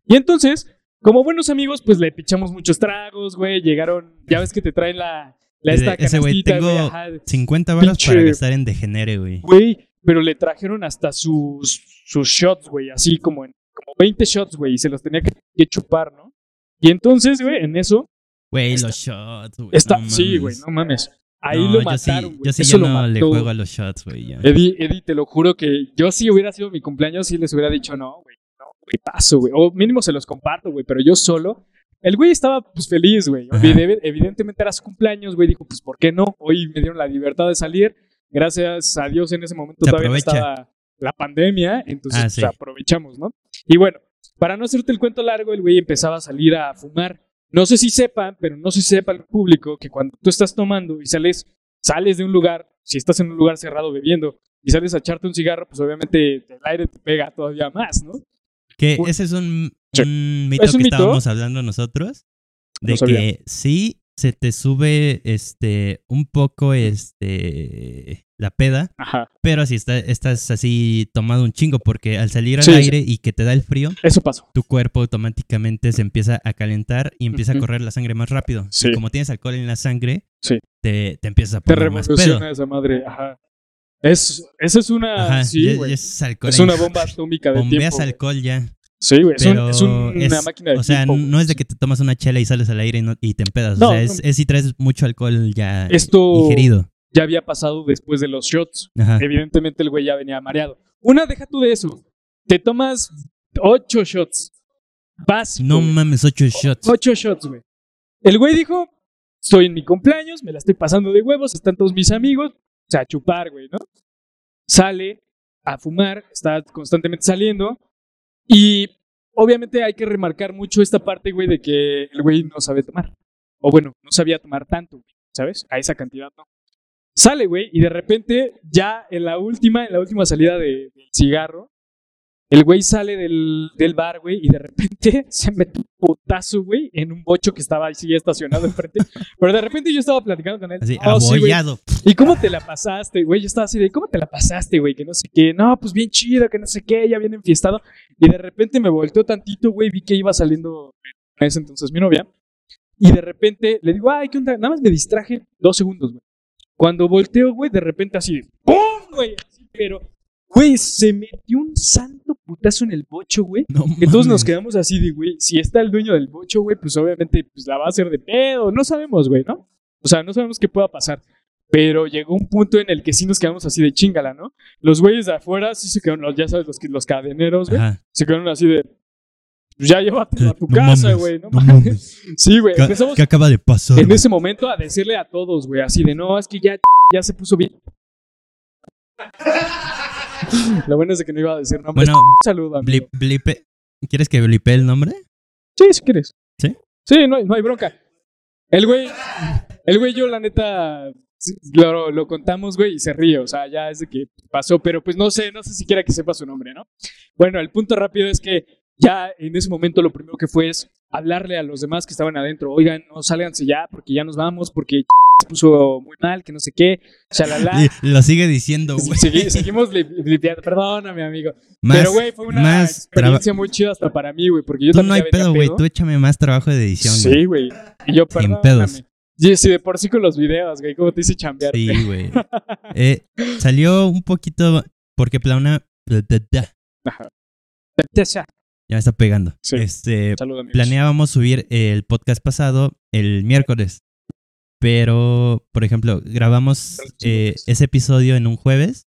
Y entonces, como buenos amigos, pues le pichamos muchos tragos, güey. Llegaron, ya ves que te traen la, la esta Ese güey, tengo ajá. 50 baros Pinche- para gastar en degenere, güey. Güey, pero le trajeron hasta sus, sus shots, güey, así como en como 20 shots, güey, y se los tenía que, que chupar, ¿no? Y entonces, güey, en eso, Güey, los shots, güey. no sí, güey, no mames. Ahí No, lo yo sí- mataron, güey. Yo sí, Eso yo lo no le mató. juego a los shots, güey. Eddie, Eddie, te lo juro que yo si hubiera sido mi cumpleaños, sí les hubiera dicho, no, güey, no, güey, paso, güey. O mínimo se los comparto, güey, pero yo solo. El güey estaba, pues, feliz, güey. Evidentemente era su cumpleaños, güey. Dijo, pues, ¿por qué no? Hoy me dieron la libertad de salir. Gracias a Dios en ese momento Se todavía no estaba la pandemia, entonces Ah, pues, sí. aprovechamos, ¿no? Y bueno, para no hacerte el cuento largo, el güey empezaba a salir a fumar. No sé si sepan, pero no sé si sepa el público que cuando tú estás tomando y sales, sales de un lugar, si estás en un lugar cerrado bebiendo y sales a echarte un cigarro, pues obviamente el aire te pega todavía más, ¿no? Que ese es un, Sí. un mito ¿Es un que mito? estábamos hablando nosotros. De No que sí se te sube este un poco este la peda, Ajá. pero si está- estás así tomado un chingo, porque al salir al Sí, sí. aire y que te da el frío, Eso pasó. tu cuerpo automáticamente se empieza a calentar y empieza Ujú. a correr la sangre más rápido. Sí. Y como tienes alcohol en la sangre, Sí. te, te empiezas a Te poner más pedo. revoluciona esa madre. Ajá. Es, esa es una. Ajá, sí, ya- ya es alcohol. Es una bomba atómica de Bombeas tiempo. alcohol ya. Sí, güey. Es, un- es un- una es- máquina de O sea, tiempo. no es de que te tomas una chela y sales al aire y, no- y te empedas. No, o sea, es, no. es si traes mucho alcohol ya Esto ingerido. Ya había pasado después de los shots. Ajá. Evidentemente el güey ya venía mareado. Una, deja tú de eso. Te tomas ocho shots. Básico. No güey. mames, ocho shots. Ocho shots, güey. El güey dijo, estoy en mi cumpleaños, me la estoy pasando de huevos, están todos mis amigos. O sea, a chupar, güey, ¿no? Sale a fumar, está constantemente saliendo. Y obviamente hay que remarcar mucho esta parte, güey, de que el güey no sabe tomar. O bueno, no sabía tomar tanto, güey, ¿sabes? A esa cantidad, no. Sale, güey, y de repente, ya en la última, en la última salida de- del cigarro, el güey sale del, del bar, güey, y de repente se mete un putazo, güey, en un bocho que estaba así estacionado enfrente. Pero de repente yo estaba platicando con él. Así, "Oh, sí. ¿Y cómo te la pasaste, güey? Yo estaba así de, ¿cómo te la pasaste, güey? Que no sé qué. No, pues bien chido, que no sé qué, ya bien enfiestado. Y de repente me volteó tantito, güey, vi que iba saliendo en ese entonces mi novia. Y de repente le digo, ay, ¿qué onda? Nada más me distraje dos segundos, güey. Cuando volteo, güey, de repente así, ¡pum, güey! Así, pero, güey, se metió un santo putazo en el bocho, güey. No todos nos quedamos así de, güey, si está el dueño del bocho, güey, pues obviamente pues, la va a hacer de pedo. No sabemos, güey, ¿no? O sea, no sabemos qué pueda pasar. Pero llegó un punto en el que sí nos quedamos así de chingala, ¿no? Los güeyes de afuera sí se quedaron, ya sabes, los, los cadeneros, güey, Ajá. se quedaron así de, ya llévatelo a tu No casa, güey, ¿no? no mames. mames. Sí, güey, ¿Qué, acaba de pasar? en ese momento a decirle a todos, güey, así de, no, es que ya, ya se puso bien. Lo bueno es de que no iba a decir nombres. Bueno, amigo. blip- blipe- ¿Quieres que blipe el nombre? Sí, si quieres. ¿Sí? Sí, no, hay- no hay bronca. El güey, el güey, yo la neta, lo, lo contamos, güey, y se ríe. O sea, ya es de que pasó, pero pues no sé, no sé siquiera que sepa su nombre, ¿no? Bueno, el punto rápido es que ya en ese momento lo primero que fue es hablarle a los demás que estaban adentro. Oigan, no sálganse ya, porque ya nos vamos, porque se puso muy mal, que no sé qué, shalala. Lo sigue diciendo, güey. Segui- seguimos blipeando. Perdóname, amigo. Más, Pero, güey, fue una experiencia muy chida hasta para mí, güey, porque yo Tú también no hay pedo, güey. Tú échame más trabajo de edición. Sí, güey. Y yo, Sin perdóname. pedos. Sí, sí, de por sí con los videos, güey. ¿Cómo te hice chambear? Sí, güey. Eh, salió un poquito porque Plauna Ajá. Ya me está pegando. Sí. Este, amigos. planeábamos subir el podcast pasado el miércoles. Pero, por ejemplo, grabamos eh, ese episodio en un jueves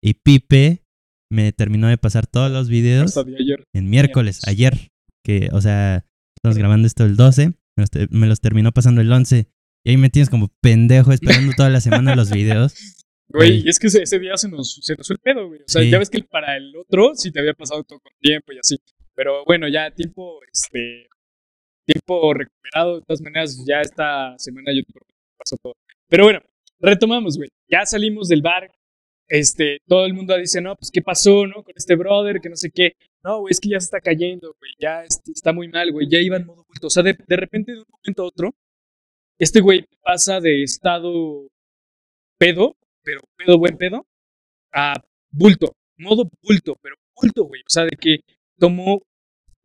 y Pipe me terminó de pasar todos los videos ayer. en miércoles, ayer. Que, o sea, estamos grabando esto el 12, me los, te- me los terminó pasando el 11. Y ahí me tienes como pendejo esperando toda la semana los videos. Güey, Güey. y es que ese, ese día se nos, se nos fue el pedo, güey. O sea, Sí. ya ves que para el otro sí te había pasado todo con tiempo y así. Pero bueno, ya tiempo, este, tiempo recuperado. De todas maneras, ya esta semana yo pasó todo. Pero bueno, retomamos, güey. Ya salimos del bar. Este, todo el mundo dice, no, pues, ¿qué pasó, no? Con este brother, que no sé qué. No, güey, es que ya se está cayendo, güey. Ya este, está muy mal, güey. Ya iba en modo oculto. O sea, de, de repente, de un momento a otro, este güey pasa de estado pedo, pero pedo buen pedo, a bulto, modo bulto, pero bulto, güey. O sea, de que tomó,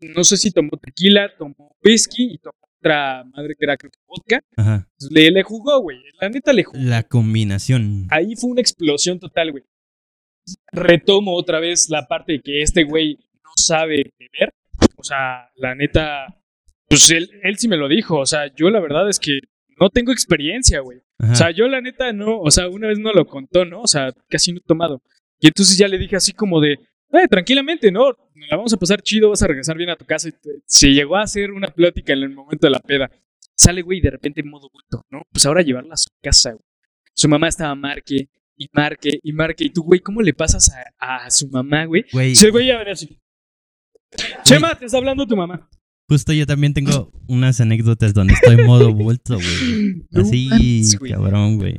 no sé si tomó tequila, tomó whisky y tomó otra madre que era creo que vodka. Ajá. Le, le jugó, güey. La neta le jugó. La combinación. Ahí fue una explosión total, güey. Retomo otra vez la parte de que este güey no sabe beber. O sea, la neta, pues él, él sí me lo dijo. O sea, yo la verdad es que no tengo experiencia, güey. Ajá. O sea, yo la neta no, o sea, una vez no lo contó, ¿no? O sea, casi no he tomado. Y entonces ya le dije así como de, eh, tranquilamente, ¿no? Nos la vamos a pasar chido, vas a regresar bien a tu casa. Y te- se llegó a hacer una plática en el momento de la peda. Sale, güey, de repente en modo bulto, ¿no? Pues ahora llevarla a su casa, güey. Su mamá estaba marque y marque y marque. Y tú, güey, ¿cómo le pasas a, a su mamá, güey? Güey, güey ya venía así. Chema, te está hablando tu mamá. justo yo también tengo unas anécdotas donde estoy modo bulto, güey. No Así, güey. cabrón, güey.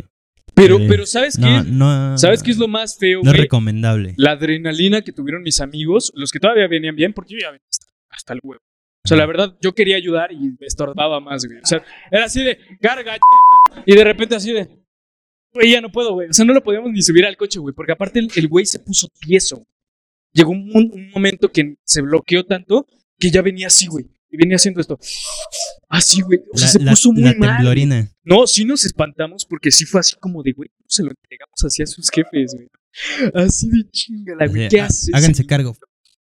Pero, pero, ¿sabes qué? No, no. ¿Sabes qué es lo más feo, No es recomendable. la adrenalina que tuvieron mis amigos, los que todavía venían bien, porque yo ya venía hasta, hasta el huevo. O sea, la verdad, yo quería ayudar y me estorbaba más, güey. O sea, era así de, carga, ch-", y de repente así de, güey, ya no puedo, güey. O sea, no lo podíamos ni subir al coche, güey, porque aparte el el güey se puso tieso. Llegó un, un momento que se bloqueó tanto que ya venía así, güey. Y venía haciendo esto. Así, güey. O sea, La, se la- puso muy la mal. temblorina. No, sí nos espantamos porque sí fue así como de, güey, ¿cómo se lo entregamos así a sus jefes, güey? Así de chingada, güey. ¿Qué "Ah, haces? Háganse cargo.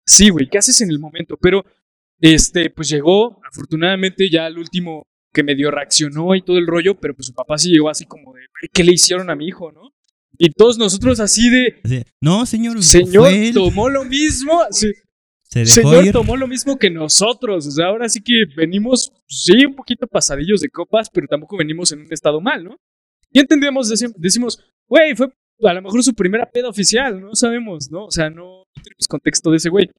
Sí, güey, ¿qué haces en el momento? Pero, este, pues llegó, afortunadamente ya al último que medio reaccionó y todo el rollo, pero pues su papá sí llegó así como de, "Güey, ¿qué le hicieron a mi hijo, no? Y todos nosotros así de, Así, no, señor. señor, tomó lo mismo, sí, Se señor ir. tomó lo mismo que nosotros, o sea, ahora sí que venimos, sí, un poquito pasadillos de copas, pero tampoco venimos en un estado mal, ¿no? Y entendemos, deci- decimos, güey, fue a lo mejor su primera peda oficial, no sabemos, ¿no? O sea, no tenemos contexto de ese güey.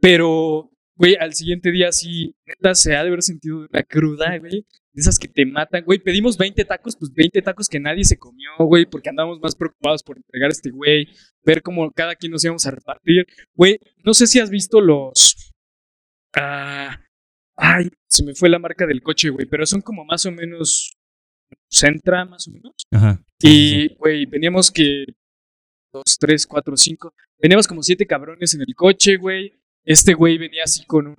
Pero, güey, al siguiente día sí, neta, se ha de haber sentido una cruda, güey. De esas que te matan, güey. Pedimos 20 tacos, pues 20 tacos que nadie se comió, güey, porque andábamos más preocupados por entregar a este güey, ver cómo cada quien nos íbamos a repartir. Güey, no sé si has visto los. Ah, ay, se me fue la marca del coche, güey, pero son como más o menos. Centra, más o menos. Ajá. Y, güey, veníamos que. Dos, tres, cuatro, cinco. Veníamos como siete cabrones en el coche, güey. Este güey venía así con un.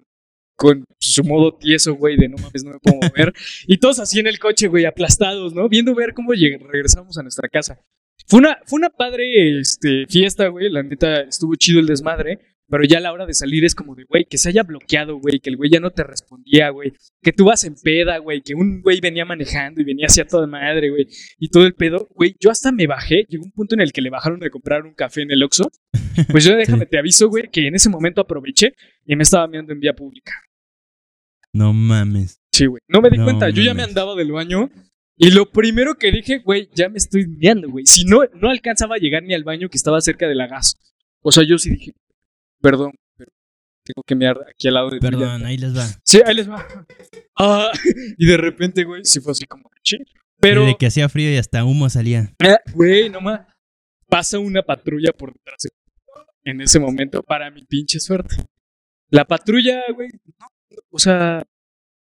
Con su modo tieso, güey, de no mames, no me puedo mover. y todos así en el coche, güey, aplastados, ¿no? Viendo ver cómo regresamos a nuestra casa. Fue una, fue una padre este, fiesta, güey. La neta estuvo chido el desmadre. Pero ya a la hora de salir es como de, güey, que se haya bloqueado, güey, que el güey ya no te respondía, güey. Que tú vas en peda, güey, que un güey venía manejando y venía hacia toda madre, güey. Y todo el pedo, güey, yo hasta me bajé. Llegó un punto en el que le bajaron de comprar un café en el Oxxo. Pues yo déjame, te aviso, güey, que en ese momento aproveché y me estaba mirando en vía pública. No mames. Sí, güey. No me di No cuenta, yo ya me andaba del baño. Y lo primero que dije, güey, ya me estoy meando, güey. Si no, no alcanzaba a llegar ni al baño que estaba cerca de la gas. O sea, yo sí dije, perdón, pero tengo que mear aquí al lado de Perdón, llanta". ahí les va. Sí, ahí les va. Ah, y de repente, güey, sí fue así como, che. Pero, De que hacía frío y hasta humo salía. ah, güey, nomás pasa una patrulla por detrás de- en ese momento para mi pinche suerte. La patrulla, güey, no, o sea,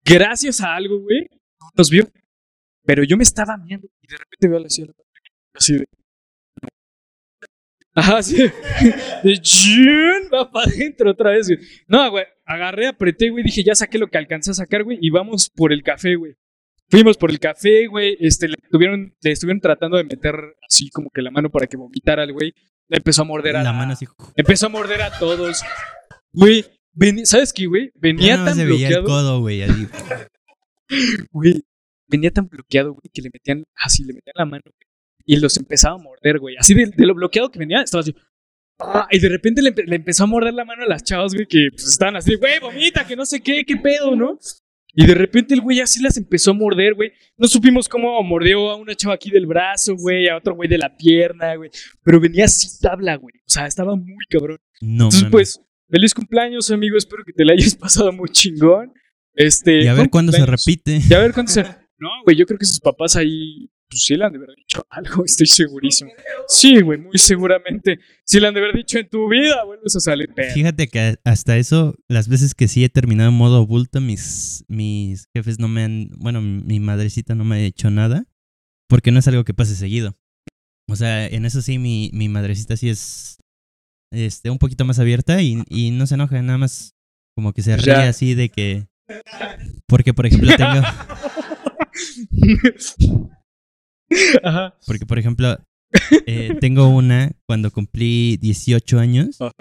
gracias a algo, güey, no nos vio. Pero yo me estaba viendo y de repente veo a la patrulla, así de. Ajá, sí. De chun, va para adentro otra vez, güey. No, güey, agarré, apreté, güey, dije, ya saqué lo que alcancé a sacar, güey, y vamos por el café, güey. Fuimos por el café, güey, este, le, tuvieron, le estuvieron tratando de meter así como que la mano para que vomitara al güey. Le empezó a morder a La mano así. Empezó a morder a todos. Güey, veni- ¿sabes qué, güey? Venía no tan se veía el bloqueado. codo, güey. así. Güey, venía tan bloqueado, güey, que le metían así, le metían la mano güey, y los empezaba a morder, güey. Así de, de lo bloqueado que venía, estaba así. ah, y de repente le, empe- le empezó a morder la mano a las chavas, güey, que pues, estaban así, güey, vomita, que no sé qué, qué pedo, ¿no? Y de repente el güey así las empezó a morder, güey. No supimos cómo mordió a una chava aquí del brazo, güey, a otro güey de la pierna, güey. Pero venía así tabla, güey. O sea, estaba muy cabrón. No Entonces, pues, feliz cumpleaños, amigo. Espero que te la hayas pasado muy chingón. Este, y a ver cuándo se repite. Y a ver cuándo se. No, güey, yo creo que sus papás ahí pues sí le han de haber dicho algo, estoy segurísimo. Sí, güey, muy seguramente. Sí le han de haber dicho en tu vida, vuelves a salir pedo. Fíjate que hasta eso, las veces que sí he terminado en modo bulto, mis, mis jefes no me han, bueno, mi madrecita no me ha hecho nada, porque no es algo que pase seguido. O sea, en eso sí, mi, mi madrecita sí es este, un poquito más abierta y, y no se enoja, nada más como que se ríe Ya. así de que... Porque, por ejemplo, tengo... Ajá. Porque, por ejemplo, eh, tengo una cuando cumplí 18 años. Ajá.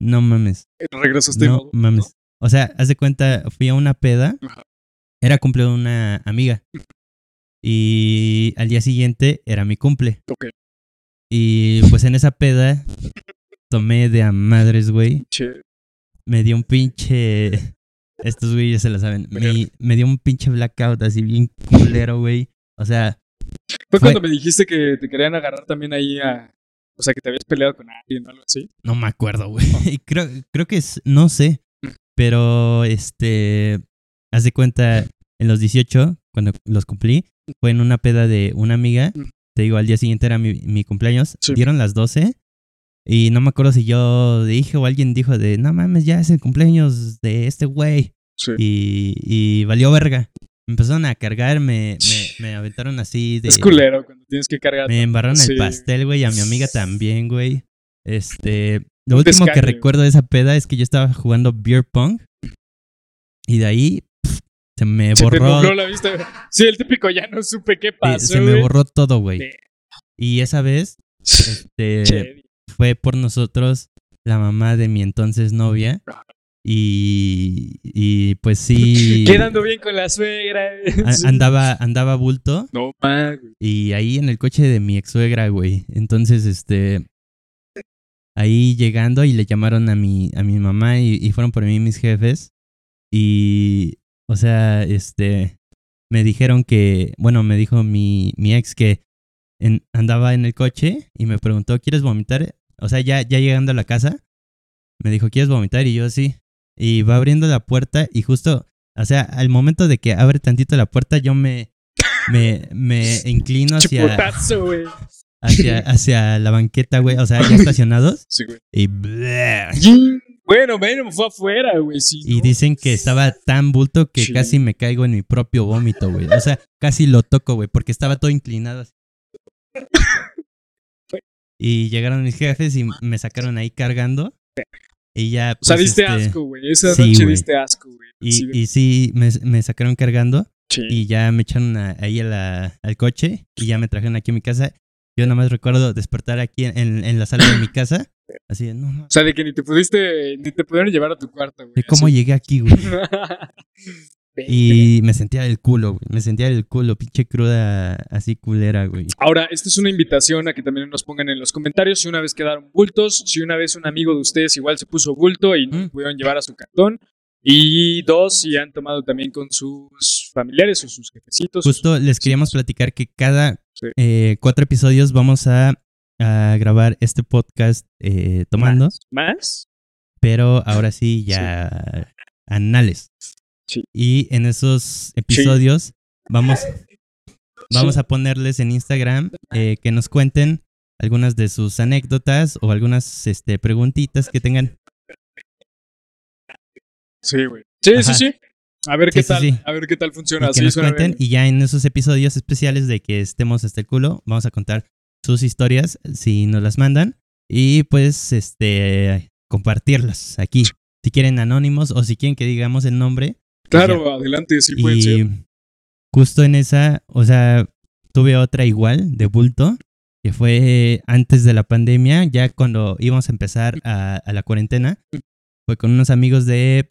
No mames. Regresaste No mames. O sea, haz de cuenta, fui a una peda. Ajá. Era cumple de una amiga. Y al día siguiente era mi cumple. Ok. Y pues en esa peda tomé de a madres, güey. Me dio un pinche. Estos güeyes se lo saben. Me, me dio un pinche blackout así bien culero, güey. O sea, Fue cuando me dijiste que te querían agarrar también ahí a. O sea, que te habías peleado con alguien o algo así. No me acuerdo, güey. Y creo, creo que es, no sé. Pero, este, haz de cuenta, en los 18, cuando los cumplí, fue en una peda de una amiga. Mm. Te digo, al día siguiente era mi, mi cumpleaños. Sí. Dieron las 12. Y no me acuerdo si yo dije o alguien dijo de, no mames, ya es el cumpleaños de este güey. Sí. Y, y valió verga. Me empezaron a cargar, me, me, me aventaron así de... Es culero cuando tienes que cargar. Me embarraron Sí. el pastel, güey, a mi amiga también, güey. Este, lo último que recuerdo de esa peda es que yo estaba jugando beer pong y de ahí se me Se te borró, nubló la vista. Sí, el típico ya no supe qué pasó. se me borró todo, güey. De- Y esa vez, este, fue por nosotros la mamá de mi entonces novia y, y pues sí, Quedando bien con la suegra. a- andaba, andaba bulto No, man, güey. Y ahí en el coche de mi ex suegra, güey. Entonces, este. Ahí llegando y le llamaron a mi, a mi mamá y, y fueron por mí mis jefes. Y. O sea, este. Me dijeron que. Bueno, me dijo mi, mi ex que en- andaba en el coche y me preguntó: ¿Quieres vomitar? O sea, ya, ya llegando a la casa, me dijo: ¿Quieres vomitar? Y yo sí. Y va abriendo la puerta y justo. O sea, al momento de que abre tantito la puerta, yo me. Me, me inclino hacia, hacia, hacia la banqueta, güey. O sea, ya estacionados. Sí, güey. Y. Bueno, bueno, fue afuera, güey. Sí, y ¿no? dicen que estaba tan bulto que Sí. casi me caigo en mi propio vómito, güey. O sea, casi lo toco, güey, porque estaba todo inclinado. así. Y llegaron mis jefes y me sacaron ahí cargando. Y ya. O sea, pues, diste este, asco, güey. Esa sí, noche diste asco, güey. Y, y sí, me, me sacaron cargando. sí. Y ya me echaron a- ahí a la- al coche. Y ya me trajeron aquí a mi casa. Yo nada más recuerdo despertar aquí en, en la sala de mi casa. Así de, no, no, O sea, de que ni te pudiste, ni te pudieron llevar a tu cuarto, güey. de cómo así. llegué aquí, güey. Y me sentía del culo, güey. Me sentía del culo, pinche cruda, así culera, güey. Ahora, esta es una invitación a que también nos pongan en los comentarios si una vez quedaron bultos, si una vez un amigo de ustedes igual se puso bulto y no Mm. pudieron llevar a su cantón. Y dos, si han tomado también con sus familiares o sus jefecitos. Justo sus- les queríamos platicar que cada Sí. eh, cuatro episodios vamos a, a grabar este podcast eh, tomando, ¿Más? ¿Más? pero ahora sí ya anales. Sí. Y en esos episodios vamos, vamos a ponerles en Instagram eh, que nos cuenten algunas de sus anécdotas o algunas este, preguntitas que tengan. Sí, güey. Sí, sí, Ajá. sí. A ver qué tal, a ver qué tal y funciona. que Sí, nos cuenten bien. y ya en esos episodios especiales de que estemos hasta el culo, vamos a contar sus historias si nos las mandan y pues este compartirlas aquí. Si quieren anónimos o si quieren que digamos el nombre. Claro, adelante, sí pueden ser. y justo en esa, o sea, tuve otra igual de bulto que fue antes de la pandemia, ya cuando íbamos a empezar a, a la cuarentena. Fue con unos amigos de,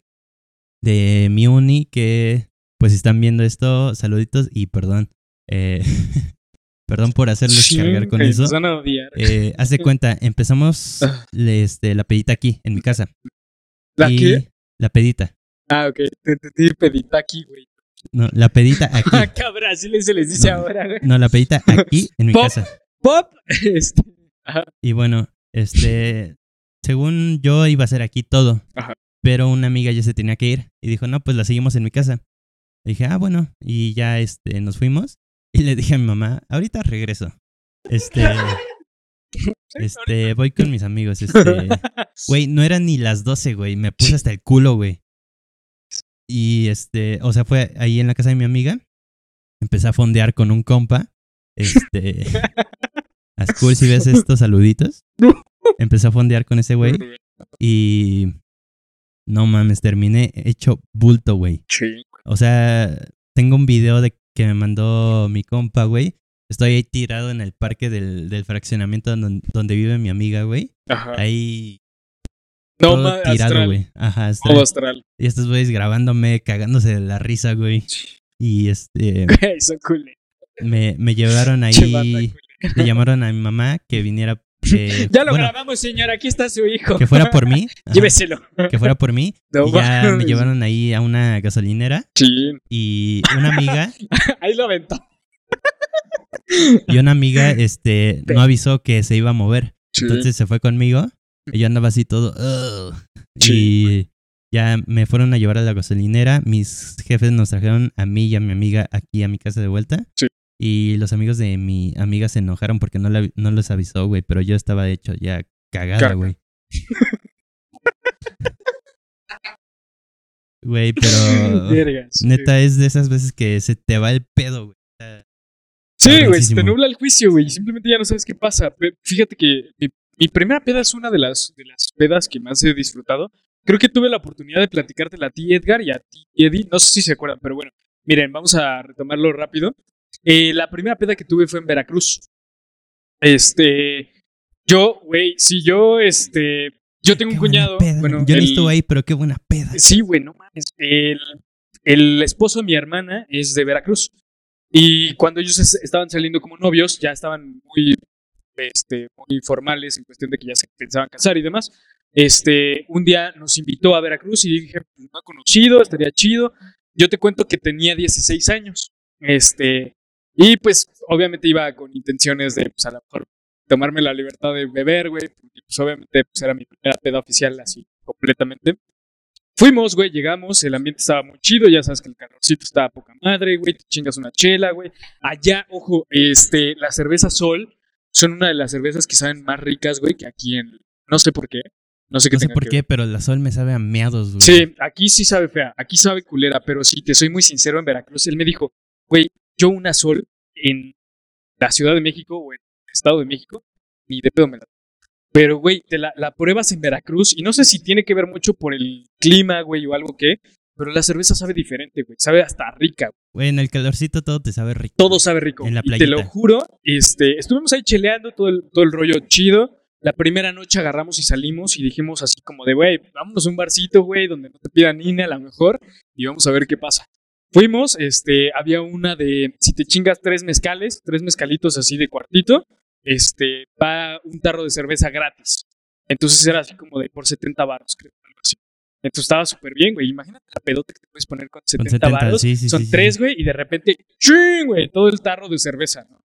de mi uni que, pues, están viendo esto, saluditos y perdón. eh, perdón por hacerles Sí, cargar con eso. van a odiar. Eh, haz de cuenta, empezamos este, la pedita aquí, en mi casa. ¿La y qué? La pedita. Ah, ok. Te, te pedita aquí, güey. No, la pedita aquí. Ah, cabrón, así se les dice No. ahora, güey. No, la pedita aquí, en mi Pop. casa. Pop. Este. Ajá. Y bueno, este, según yo iba a hacer aquí todo, Ajá. pero una amiga ya se tenía que ir y dijo, no, pues la seguimos en mi casa. Le dije, ah, bueno, y ya este, nos fuimos Y le dije a mi mamá, ahorita regreso. Este. Este, voy con mis amigos. Este. Güey, no eran ni las 12, güey. Me puse hasta el culo, güey. Y este, o sea, fue ahí en la casa de mi amiga. Empecé a fondear con un compa. Este. A school, si ves estos saluditos. Empecé a fondear con ese güey. Y. No mames, terminé hecho bulto, güey. Sí. O sea, tengo un video de que me mandó mi compa, güey. Estoy ahí tirado en el parque del, del fraccionamiento donde, donde vive mi amiga, güey. Ajá. Ahí No, todo tirado, güey. Ajá, astral. Y estos güeyes grabándome, cagándose de la risa, güey. Y este, Güey, son culé. me, me llevaron ahí, le llamaron a mi mamá que viniera, que, Ya lo bueno, grabamos, señor. Aquí está su hijo. que fuera por mí. ajá, Lléveselo. que fuera por mí. No y ya me llevaron ahí a una gasolinera Sí. y una amiga, Ahí lo aventó. y una amiga, este, no avisó que se iba a mover. Sí. Entonces se fue conmigo yo andaba así todo. "Ugh". Sí. Y ya me fueron a llevar a la gasolinera. Mis jefes nos trajeron a mí y a mi amiga aquí a mi casa de vuelta. Sí. Y los amigos de mi amiga se enojaron porque no, la- no los avisó, güey. Pero yo estaba hecho ya cagada, Caga. güey. Güey, pero Verga, sí. neta es de esas veces que se te va el pedo, güey. Sí, güey, se te nubla el juicio, güey. Simplemente ya no sabes qué pasa. Fíjate que mi, mi primera peda es una de las, de las pedas que más he disfrutado. Creo que tuve la oportunidad de platicártela a ti, Edgar, y a ti, Eddie. No sé si se acuerdan, pero bueno. Miren, vamos a retomarlo rápido. Eh, la primera peda que tuve fue en Veracruz. Este. Yo, güey, si yo, este. Yo tengo qué un cuñado. peda. Bueno, yo no el- estuve ahí, pero qué buena peda. Sí, güey, no mames. El, el esposo de mi hermana es de Veracruz. Y cuando ellos es- estaban saliendo como novios, ya estaban muy, este, muy formales en cuestión de que ya se pensaban casar y demás. Este, un día nos invitó a Veracruz y dije, pues, no he conocido, estaría chido. Yo te cuento que tenía 16 años. Este, y pues obviamente iba con intenciones de, pues a lo mejor tomarme la libertad de beber, güey. Pues obviamente pues, era mi primera peda oficial así completamente. Fuimos, güey, llegamos, el ambiente estaba muy chido, ya sabes que el calorcito estaba poca madre, güey, te chingas una chela, güey. Allá, ojo, este, la cerveza Sol son una de las cervezas que saben más ricas, güey, que aquí en, no sé por qué, no sé qué No sé por qué, ver. pero la sol me sabe a meados, güey. Sí, aquí sí sabe fea, aquí sabe culera, pero sí, te soy muy sincero, en Veracruz, él me dijo, güey, yo una Sol en la Ciudad de México o en el Estado de México, ni de pedo me la pero, güey, te la, la pruebas en Veracruz y no sé si tiene que ver mucho por el clima, güey, o algo que, pero la cerveza sabe diferente, güey. Sabe hasta rica. güey. En el calorcito todo te sabe rico. Todo sabe rico. En la y te lo juro, este, estuvimos ahí cheleando todo el, todo el rollo chido. La primera noche agarramos y salimos y dijimos así como de, güey, vámonos a un barcito, güey, donde no te pidan INE a lo mejor y vamos a ver qué pasa. Fuimos, este, había una de, si te chingas tres mezcales, tres mezcalitos así de cuartito, este, va un tarro de cerveza gratis. Entonces era así como de por 70 baros, creo. Entonces estaba súper bien, güey. Imagínate la pedota que te puedes poner con 70, 70, varos. sí, sí, Son sí, tres, güey, y de repente, ¡ching, güey! Todo el tarro de cerveza, ¿no?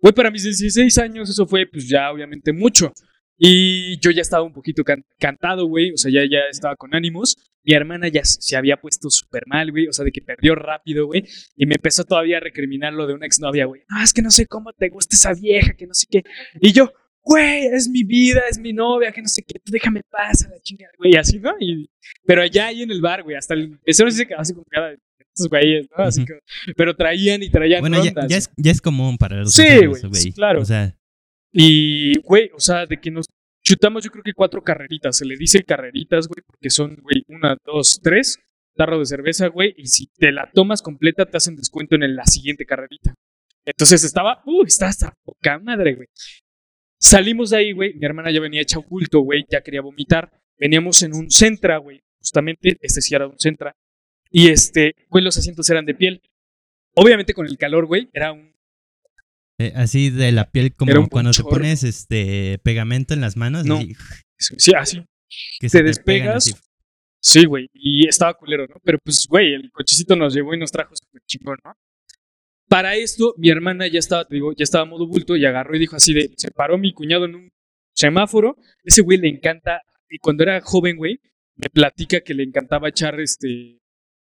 Güey, para mis 16 años eso fue, pues ya obviamente mucho. Y yo ya estaba un poquito can- cantado, güey. O sea, ya, ya estaba con ánimos. Mi hermana ya se había puesto súper mal, güey. O sea, de que perdió rápido, güey. Y me empezó todavía a recriminar lo de una exnovia, güey. No, es que no sé cómo te gusta esa vieja, que no sé qué. Y yo, güey, es mi vida, es mi novia, que no sé qué. Tú déjame pasar la chingada, güey. Así, ¿no? Y, pero allá ahí en el bar, güey. Hasta el mesero se quedaba así como cada de estos güeyes, ¿no? Así que, pero traían y traían Bueno, ya, rondas. ya es, ya es común para los Sí, güey, sí, claro. O sea, Y, güey, o sea, de que nos chutamos yo creo que cuatro carreritas. Se le dice carreritas, güey, porque son, güey, una, dos, tres, tarro de cerveza, güey, y si te la tomas completa te hacen descuento en el- la siguiente carrerita. Entonces estaba, uh, estaba hasta poca madre, güey. Salimos de ahí, güey, mi hermana ya venía hecha oculto, güey, ya quería vomitar. Veníamos en un Centra, güey, justamente, este sí era un Centra. Y este, güey, los asientos eran de piel. Obviamente con el calor, güey, era un eh, así de la piel como cuando te pones este pegamento en las manos. No. así, Sí, así. que Te despegas. Sí, güey. Y estaba culero, ¿no? Pero pues, güey, el cochecito nos llevó y nos trajo súper chingón, ¿no? Para esto, mi hermana ya estaba, te digo, ya estaba modo bulto y agarró y dijo así de, se paró mi cuñado en un semáforo. Ese güey le encanta, y cuando era joven, güey, me platica que le encantaba echar, este,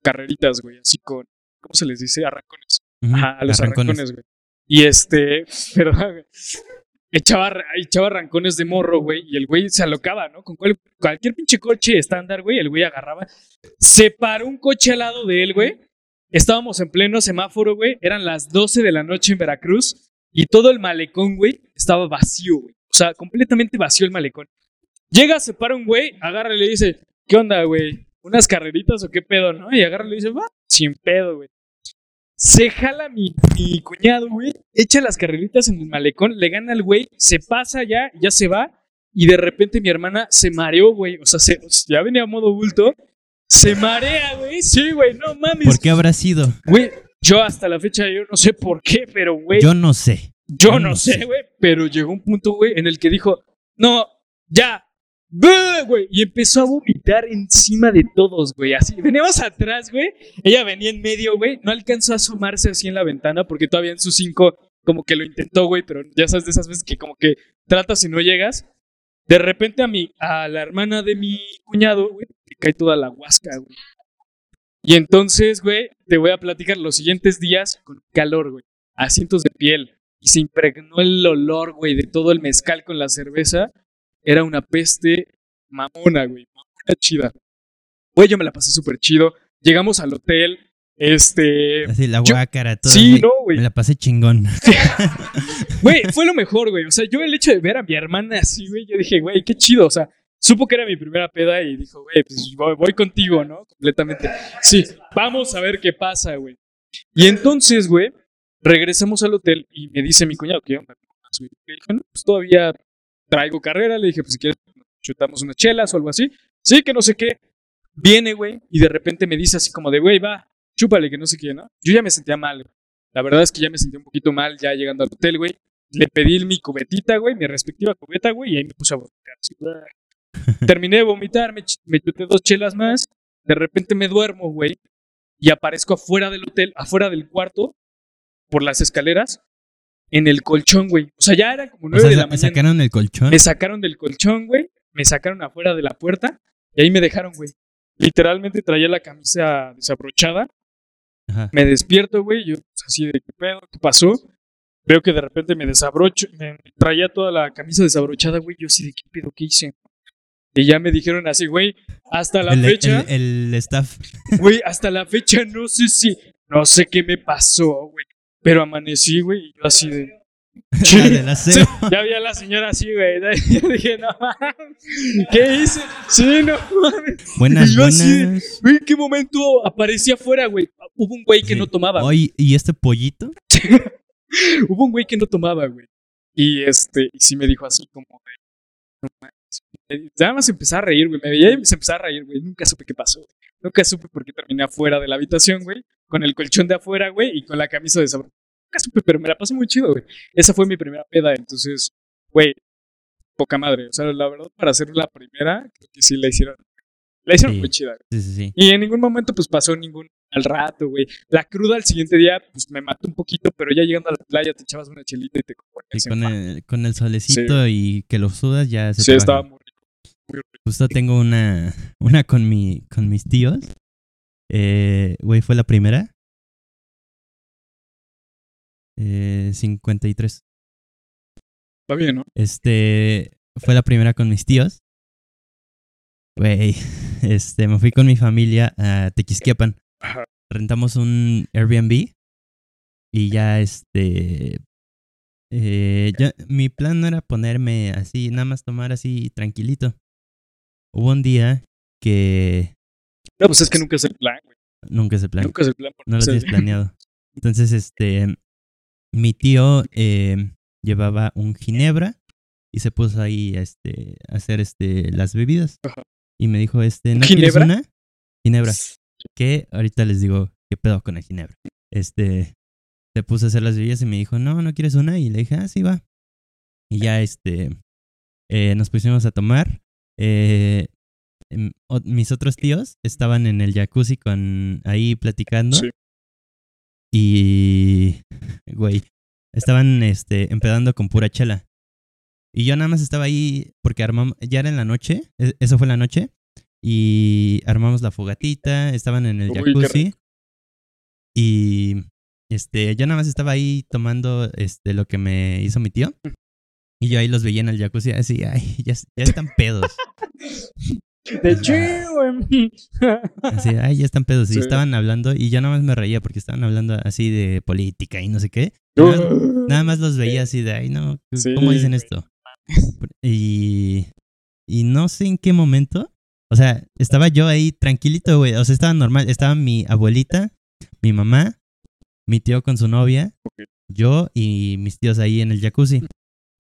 carreritas, güey, así con, ¿cómo se les dice? Arrancones. Ajá, a los arrancones. arrancones, güey. Y este, perdón, güey. Echaba, echaba arrancones de morro, güey, y el güey se alocaba, ¿no? Con cual- cualquier pinche coche estándar, güey, el güey agarraba. Se paró un coche al lado de él, güey. Estábamos en pleno semáforo, güey. Eran las 12 de la noche en Veracruz. Y todo el malecón, güey, estaba vacío, güey. O sea, completamente vacío el malecón. Llega, se para un güey, agarra y le dice, ¿qué onda, güey? ¿Unas carreritas o qué pedo, no? Y agarra y le dice, va, sin pedo, güey. Se jala mi, mi cuñado, güey, echa las carreritas en el malecón, le gana al güey, se pasa ya, ya se va, y de repente mi hermana se mareó, güey. O sea, se- ya venía a modo bulto, se marea, güey. Sí, güey, no mames. ¿Por qué habrá sido? Güey, yo hasta la fecha, yo no sé por qué, pero, güey, Yo no sé. yo yo no no sé, güey, pero llegó un punto, güey, en el que dijo, no, ya, ¡buh!", güey, y empezó a vomitar encima de todos, güey, así. Veníamos atrás, güey, ella venía en medio, güey, no alcanzó a asomarse así en la ventana porque todavía en sus cinco como que lo intentó, güey, pero ya sabes de esas veces que como que tratas y no llegas. De repente a mi, a la hermana de mi cuñado, güey, le cae toda la huasca, güey. Y entonces, güey, te voy a platicar los siguientes días con calor, güey, asientos de piel, y se impregnó el olor, güey, de todo el mezcal con la cerveza. Era una peste mamona, güey. Mamona chida. Güey, yo me la pasé súper chido. Llegamos al hotel. Este. Así la Yo- guácara, todo. Sí, no, güey. Me la pasé chingón. Güey, fue lo mejor, güey. O sea, yo el hecho de ver a mi hermana así, güey, yo dije, güey, qué chido. O sea, supo que era mi primera peda y dijo, güey, pues voy, voy contigo, ¿no? Completamente. Sí, vamos a ver qué pasa, güey. Y entonces, güey, regresamos al hotel y me dice mi cuñado, ¿qué onda? ¿Cómo vas, güey? Le dije, no, pues todavía traigo carrera. Le dije, pues si quieres, chutamos unas chelas o algo así. Sí, que no sé qué. Viene, güey, y de repente me dice así como de, güey, va, chúpale, que no sé qué, ¿no? Yo ya me sentía mal, güey. La verdad es que ya me sentí un poquito mal ya llegando al hotel, güey. Le pedí mi cubetita, güey, mi respectiva cubeta, güey, y ahí me puse a. Terminé de vomitar, me, ch- me chuté dos chelas más. De repente me duermo, güey, y aparezco afuera del hotel, afuera del cuarto, por las escaleras, en el colchón, güey. O sea, ya era como O nueve sea, de la mañana. sacaron el colchón. Me sacaron del colchón, güey. Me sacaron afuera de la puerta y ahí me dejaron, güey. Literalmente traía la camisa desabrochada. Ajá. Me despierto, güey. Yo pues, así de qué pedo, qué pasó. Veo que de repente me desabrocho, me traía toda la camisa desabrochada, güey. Yo así de qué pedo, qué hice. Y ya me dijeron así, güey, hasta la el, fecha, el- el staff. güey, hasta la fecha no sé si, no sé qué me pasó, güey. Pero amanecí, güey, y yo así de, la aseo. ya vi a la señora así, güey. Yo dije, no mames, ¿qué hice? Sí, no mames. Buenas, Y yo así, buenas. Güey, ¿en qué momento aparecía afuera, güey? Hubo un güey que Sí. no tomaba. Oye, ¿y este pollito? Hubo un güey que no tomaba, güey. Y este, y sí me dijo así como de, no mames. Nada más empecé a reír, güey. Me veía y se empezó a reír, güey. Nunca supe qué pasó, güey. Nunca supe por qué terminé afuera de la habitación, güey. Con el colchón de afuera, güey. Y con la camisa de sabor. Nunca supe, pero me la pasé muy chido, güey. Esa fue mi primera peda. Entonces, güey, poca madre. O sea, la verdad, para hacer la primera, creo que sí la hicieron. La hicieron Sí. muy chida, güey. Sí, sí, sí. Y en ningún momento, pues pasó ningún al rato, güey. La cruda al siguiente día, pues me mató un poquito, pero ya llegando a la playa te echabas una chelita y te Y con el, con el solecito y que lo sudas ya se Sí, estaba muy. Justo tengo una, una con, mi, con mis tíos. Eh, güey, fue la primera. Eh, 53. Está bien, ¿no? Este, fue la primera con mis tíos. Güey, este, me fui con mi familia a Tequisquiapan. Ajá. Rentamos un Airbnb y ya, este, eh, ya, mi plan no era ponerme así, nada más tomar así tranquilito. Hubo un día que No, pues es que nunca es el plan, güey. nunca se plan, Nunca es el plan. no lo es el- tienes planeado. Entonces, este, mi tío eh, llevaba un ginebra y se puso ahí este, a hacer este, las bebidas. Ajá. Y me dijo, este, ¿Un ¿no quieres ginebra? una? Ginebra. Que ahorita les digo, ¿qué pedo con el ginebra? Este, se puso a hacer las bebidas y me dijo, no, ¿no quieres una? Y le dije, ah, sí, va. Y ya, este, eh, nos pusimos a tomar. Eh, em, mis otros tíos estaban en el jacuzzi con ahí platicando. Sí. Y, güey, estaban este, empedando con pura chela. Y yo nada más estaba ahí porque armamos, ya era en la noche, e- eso fue la noche, y armamos la fogatita, estaban en el Uy, jacuzzi. Y este, yo nada más estaba ahí tomando este, lo que me hizo mi tío. Y yo ahí los veía en el jacuzzi así, ay, ya, ya están pedos. De güey. Así, ay, ya están pedos. Y Sí. estaban hablando y yo nada más me reía porque estaban hablando así de política y no sé qué. Nada más, nada más los veía así de, ay, no, Sí, ¿cómo dicen esto? Y, y no sé en qué momento. O sea, estaba yo ahí tranquilito, güey. O sea, estaba normal. Estaba mi abuelita, mi mamá, mi tío con su novia, yo y mis tíos ahí en el jacuzzi.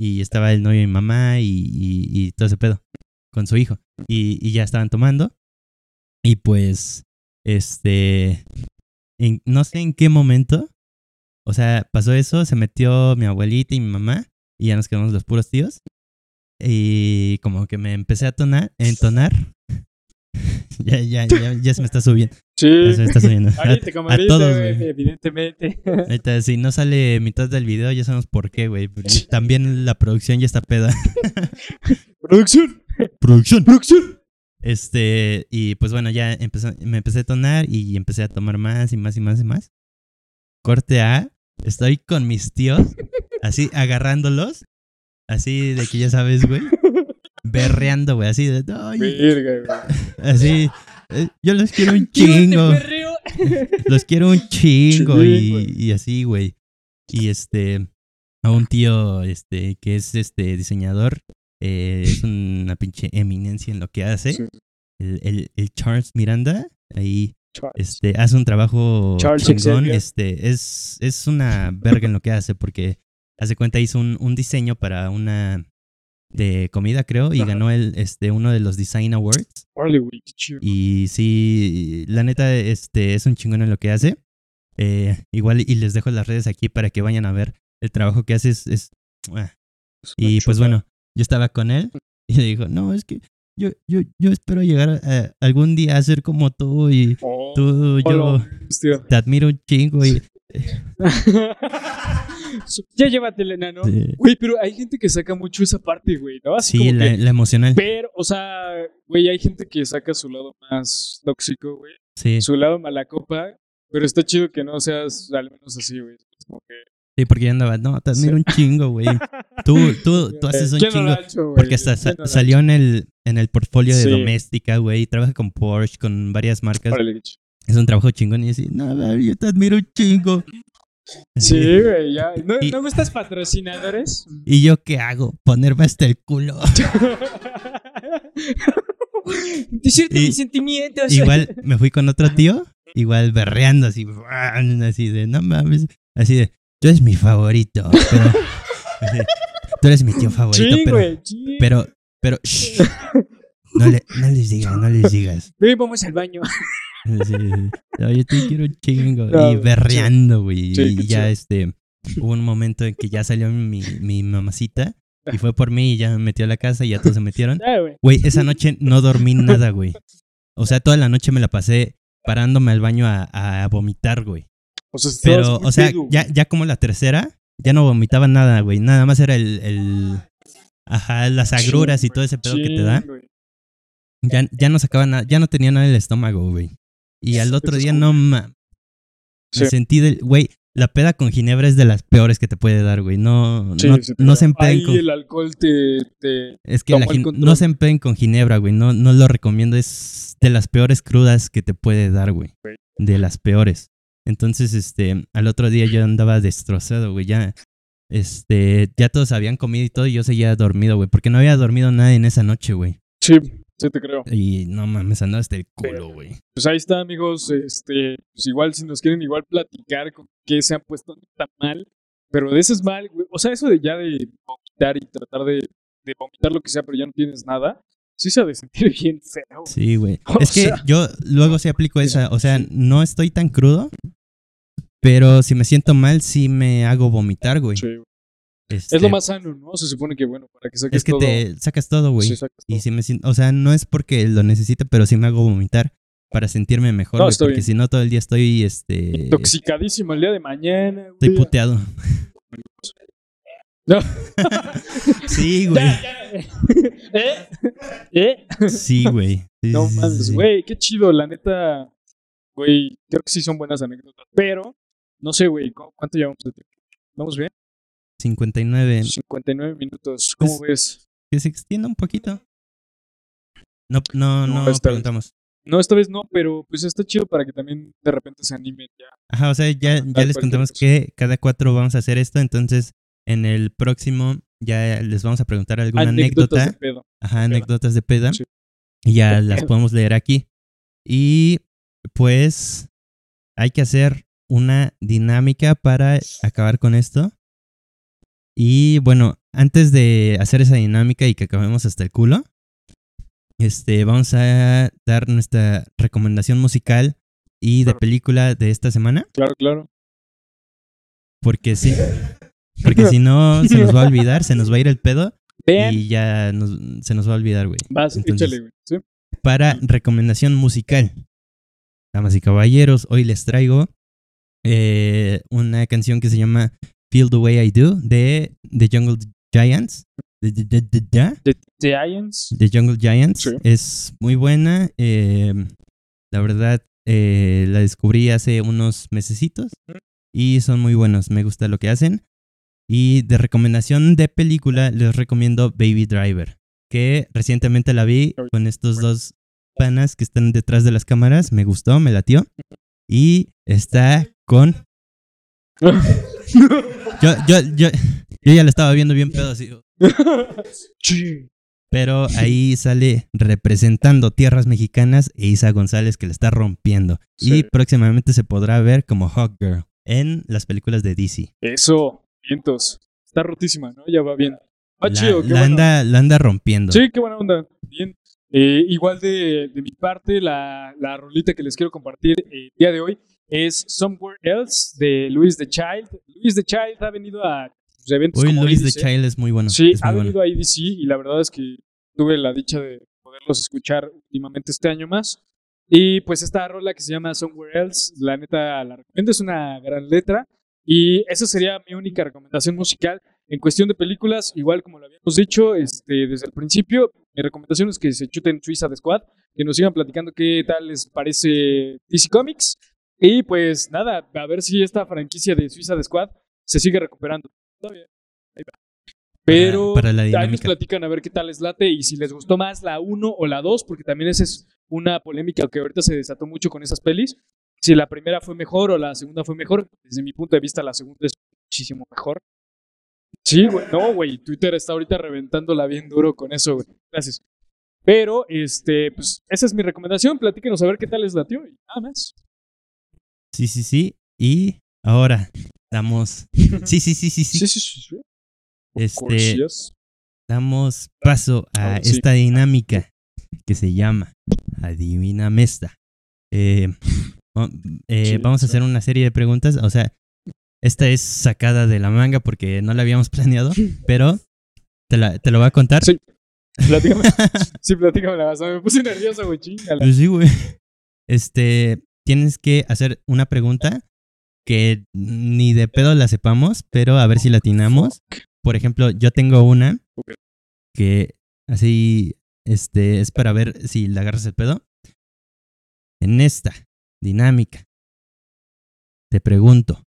Y estaba el novio de mi mamá y, todo ese pedo con su hijo. Y, ya estaban tomando. Y pues, este, en- no sé en qué momento. O sea, pasó eso, se metió mi abuelita y mi mamá y ya nos quedamos los puros tíos. Y como que me empecé a tonar, entonar. ya, ya, ya se me está subiendo. Sí. Subiendo. A, a todos, güey. evidentemente. Ahorita, si no sale mitad del video, ya sabemos por qué, güey. También la producción ya está peda. Producción. producción. Producción. Este, y pues bueno, ya empezó, me empecé a tonar y empecé a tomar más y más y más y más. Corte A, estoy con mis tíos, así agarrándolos, así de que ya sabes, güey, berreando, güey, así de, "Ay", Verga, güey. así, yo los quiero un chingo, los quiero un chingo y, y así, güey. Y este, a un tío, este, que es este diseñador, eh, es una pinche eminencia en lo que hace. Sí. El, el, el Charles Miranda, ahí Charles. este, hace un trabajo Charles chingón. Este, es, es una verga en lo que hace, porque hace cuenta hizo un, un diseño para una de comida, creo, y Ajá. ganó el, este, uno de los Design Awards. Y sí, la neta, este, es un chingón en lo que hace. Eh, igual, y les dejo las redes aquí para que vayan a ver el trabajo que hace. Es, es- ah. Es Y pues bueno, yo estaba con él y le dijo, no, es que yo, yo, yo espero llegar a- algún día a ser como tú y Oh, tú, yo hola, te admiro un chingo y... ya llévatela, enano. Sí. Güey, pero hay gente que saca mucho esa parte, güey, ¿no? Así Sí, como la, que- la emocional. Pero, o sea, güey, hay gente que saca su lado más tóxico, güey. Sí, Su lado mala copa. Pero está chido que no seas al menos así, güey. Es como que. sí, porque yo andaba, no, te admiro un chingo, güey. Tú, tú, tú haces un ¿Quién no chingo. hecho? Porque hasta sa- ¿Quién no lo ha salió en el, en el portfolio de Sí. doméstica, güey. Trabaja con Porsche, con varias marcas. Es un trabajo chingón y así, David, yo te admiro un chingo. Sí, güey, ya. ¿No, Y- ¿no gustas patrocinadores? ¿Y yo qué hago? Ponerme hasta el culo. Decirte mis sentimientos. igual me fui con otro tío, igual berreando así, así de, no mames, así de, tú eres mi favorito, pero, así, tú eres mi tío favorito, Sí, pero, sí. pero, pero, shh, no, le, no les digas, no les digas. Ven, vamos al baño. Sí, no, yo te quiero un chingo. No, y berreando, güey. Sí, y ya este, hubo un momento en que ya salió mi, mi mamacita y fue por mí y ya me metió a la casa y ya todos se metieron. Ya, güey. Esa noche no dormí nada, güey. O sea, toda la noche me la pasé parándome al baño a, a vomitar, güey. O sea, Pero, o sea, ya, ya como la tercera, ya no vomitaba nada, güey. Nada más era el, el ajá, las agruras y todo ese pedo que te da. Ya, ya no sacaba nada, ya no tenía nada en el estómago, güey. Y al otro día, no mames. Me Sí. sentí del. Güey, la peda con ginebra es de las peores que te puede dar, güey. No, Sí, no, sí no se empeen Ahí con. el alcohol te, te... Es que la gin- no se empeen con ginebra, güey. No, no lo recomiendo. Es de las peores crudas que te puede dar, güey. Güey. De las peores. Entonces, este, al otro día yo andaba destrozado, güey. Ya, este, ya todos habían comido y todo y yo seguía dormido, güey. Porque no había dormido nada en esa noche, güey. Sí, sí te creo. Y no mames, andaba hasta el culo, güey. Pues ahí está, amigos. Este, pues igual si nos quieren igual platicar con qué se han puesto tan mal. Pero de eso es mal, güey. O sea, eso de ya de vomitar y tratar de, de vomitar lo que sea, pero ya no tienes nada. Sí se ha de sentir bien feo. Sí, güey. Es que sea- yo luego sí aplico esa, o sea, no estoy tan crudo, pero si me siento mal, sí me hago vomitar, güey. Sí, güey. Este, Es lo más sano, ¿no? Se supone que, bueno, para que saques Es que todo. te sacas todo, güey. Sí, sacas y todo. si me siento, o sea, no es porque lo necesite, pero sí me hago vomitar para sentirme mejor, No, porque si no todo el día estoy, este, Intoxicadísimo el día de mañana, güey. estoy puteado. No. sí, güey. ¿Eh? ¿Eh? Sí, güey. Sí, No sí, mames, sí. güey, qué chido, la neta. Güey, creo que sí son buenas anécdotas. Pero No sé, güey, ¿cu- ¿cuánto llevamos de tiempo? ¿Vamos bien? 59. 59 minutos. ¿Cómo Pues- ves? Que se extienda un poquito. No, no, No, no, esta vez. preguntamos. No, esta vez no, pero pues está chido para que también de repente se animen ya. Ajá, o sea, ya, ya les contamos que cada cuatro vamos a hacer esto, entonces en el próximo ya les vamos a preguntar alguna Anécdotas anécdota. de pedo. Ajá, anécdotas de peda. Sí. Y ya De las pedo. podemos leer aquí. Y pues hay que hacer una dinámica para acabar con esto. Y bueno, antes de hacer esa dinámica y que acabemos hasta el culo, este, vamos a dar nuestra recomendación musical y de Claro. película de esta semana. Claro, claro. Porque sí. Porque si no, se nos va a olvidar, se nos va a ir el pedo Vean, y ya nos- se nos va a olvidar, güey. vas, entonces- échale, güey. ¿sí? para recomendación musical. Damas y caballeros, hoy les traigo eh, una canción que se llama Feel the Way I Do de The Jungle Giants. The, the- the- the- the- The Giants. The Jungle Giants. Sí. Es muy buena. eh, la verdad, eh, la descubrí hace unos mesecitos y son muy buenos. Me gusta lo que hacen. Y de recomendación de película, les recomiendo Baby Driver, que recientemente la vi con estos dos panas que están detrás de las cámaras. Me gustó, me latió. Y está con. Yo, yo, yo, yo ya la estaba viendo bien pedo así. Sí. Pero ahí sale representando tierras mexicanas e Isa González que le está rompiendo. Sí. Y próximamente se podrá ver como Hawk Girl en las películas de DC. Eso, vientos. Está rotísima, ¿no? Ya va bien. Va la, chido, qué la bueno. anda, la anda rompiendo. Sí, qué buena onda. Bien. Eh, igual de, de mi parte, la, la rolita que les quiero compartir eh, el día de hoy es Somewhere Else de Luis the Child. Luis the Child ha venido a eventos Uy, como Luis de IDC. Child es muy bueno. Sí, ha muy bueno. venido a IDC y la verdad es que tuve la dicha de poderlos escuchar últimamente este año más. Y pues esta rola que se llama Somewhere Else, la neta la recomiendo, es una gran letra. Y esa sería mi única recomendación musical. En cuestión de películas, igual como lo habíamos dicho este, desde el principio, mi recomendación es que se chuten Suicide Squad, que nos sigan platicando qué tal les parece DC Comics. Y pues nada, a ver si esta franquicia de Suicide Squad se sigue recuperando. Todavía. Ahí va. Pero para la ahí nos platican a ver qué tal les late y si les gustó más la 1 o la 2, porque también esa es una polémica que ahorita se desató mucho con esas pelis. Si la primera fue mejor o la segunda fue mejor, desde mi punto de vista la segunda es muchísimo mejor. Sí, güey, no, güey, Twitter está ahorita reventándola bien duro con eso, güey. Gracias. Pero, este, pues, esa es mi recomendación. Platíquenos a ver qué tal les latió y nada más. Sí, sí, sí. Y ahora damos. Sí, sí, sí, sí, sí. Sí, sí, sí. Este, damos paso a sí. esta dinámica que se llama Adivina Mesta. Eh, eh, vamos a hacer una serie de preguntas. O sea, esta es sacada de la manga porque no la habíamos planeado, pero te, la, te lo voy a contar. Sí. Platícame. sí, platícame la Me puse nervioso, güey, chingala. Pues sí, güey. Este, tienes que hacer una pregunta que ni de pedo la sepamos, pero a ver si la atinamos. Por ejemplo, yo tengo una que así, este, es para ver si la agarras el pedo. En esta dinámica, te pregunto,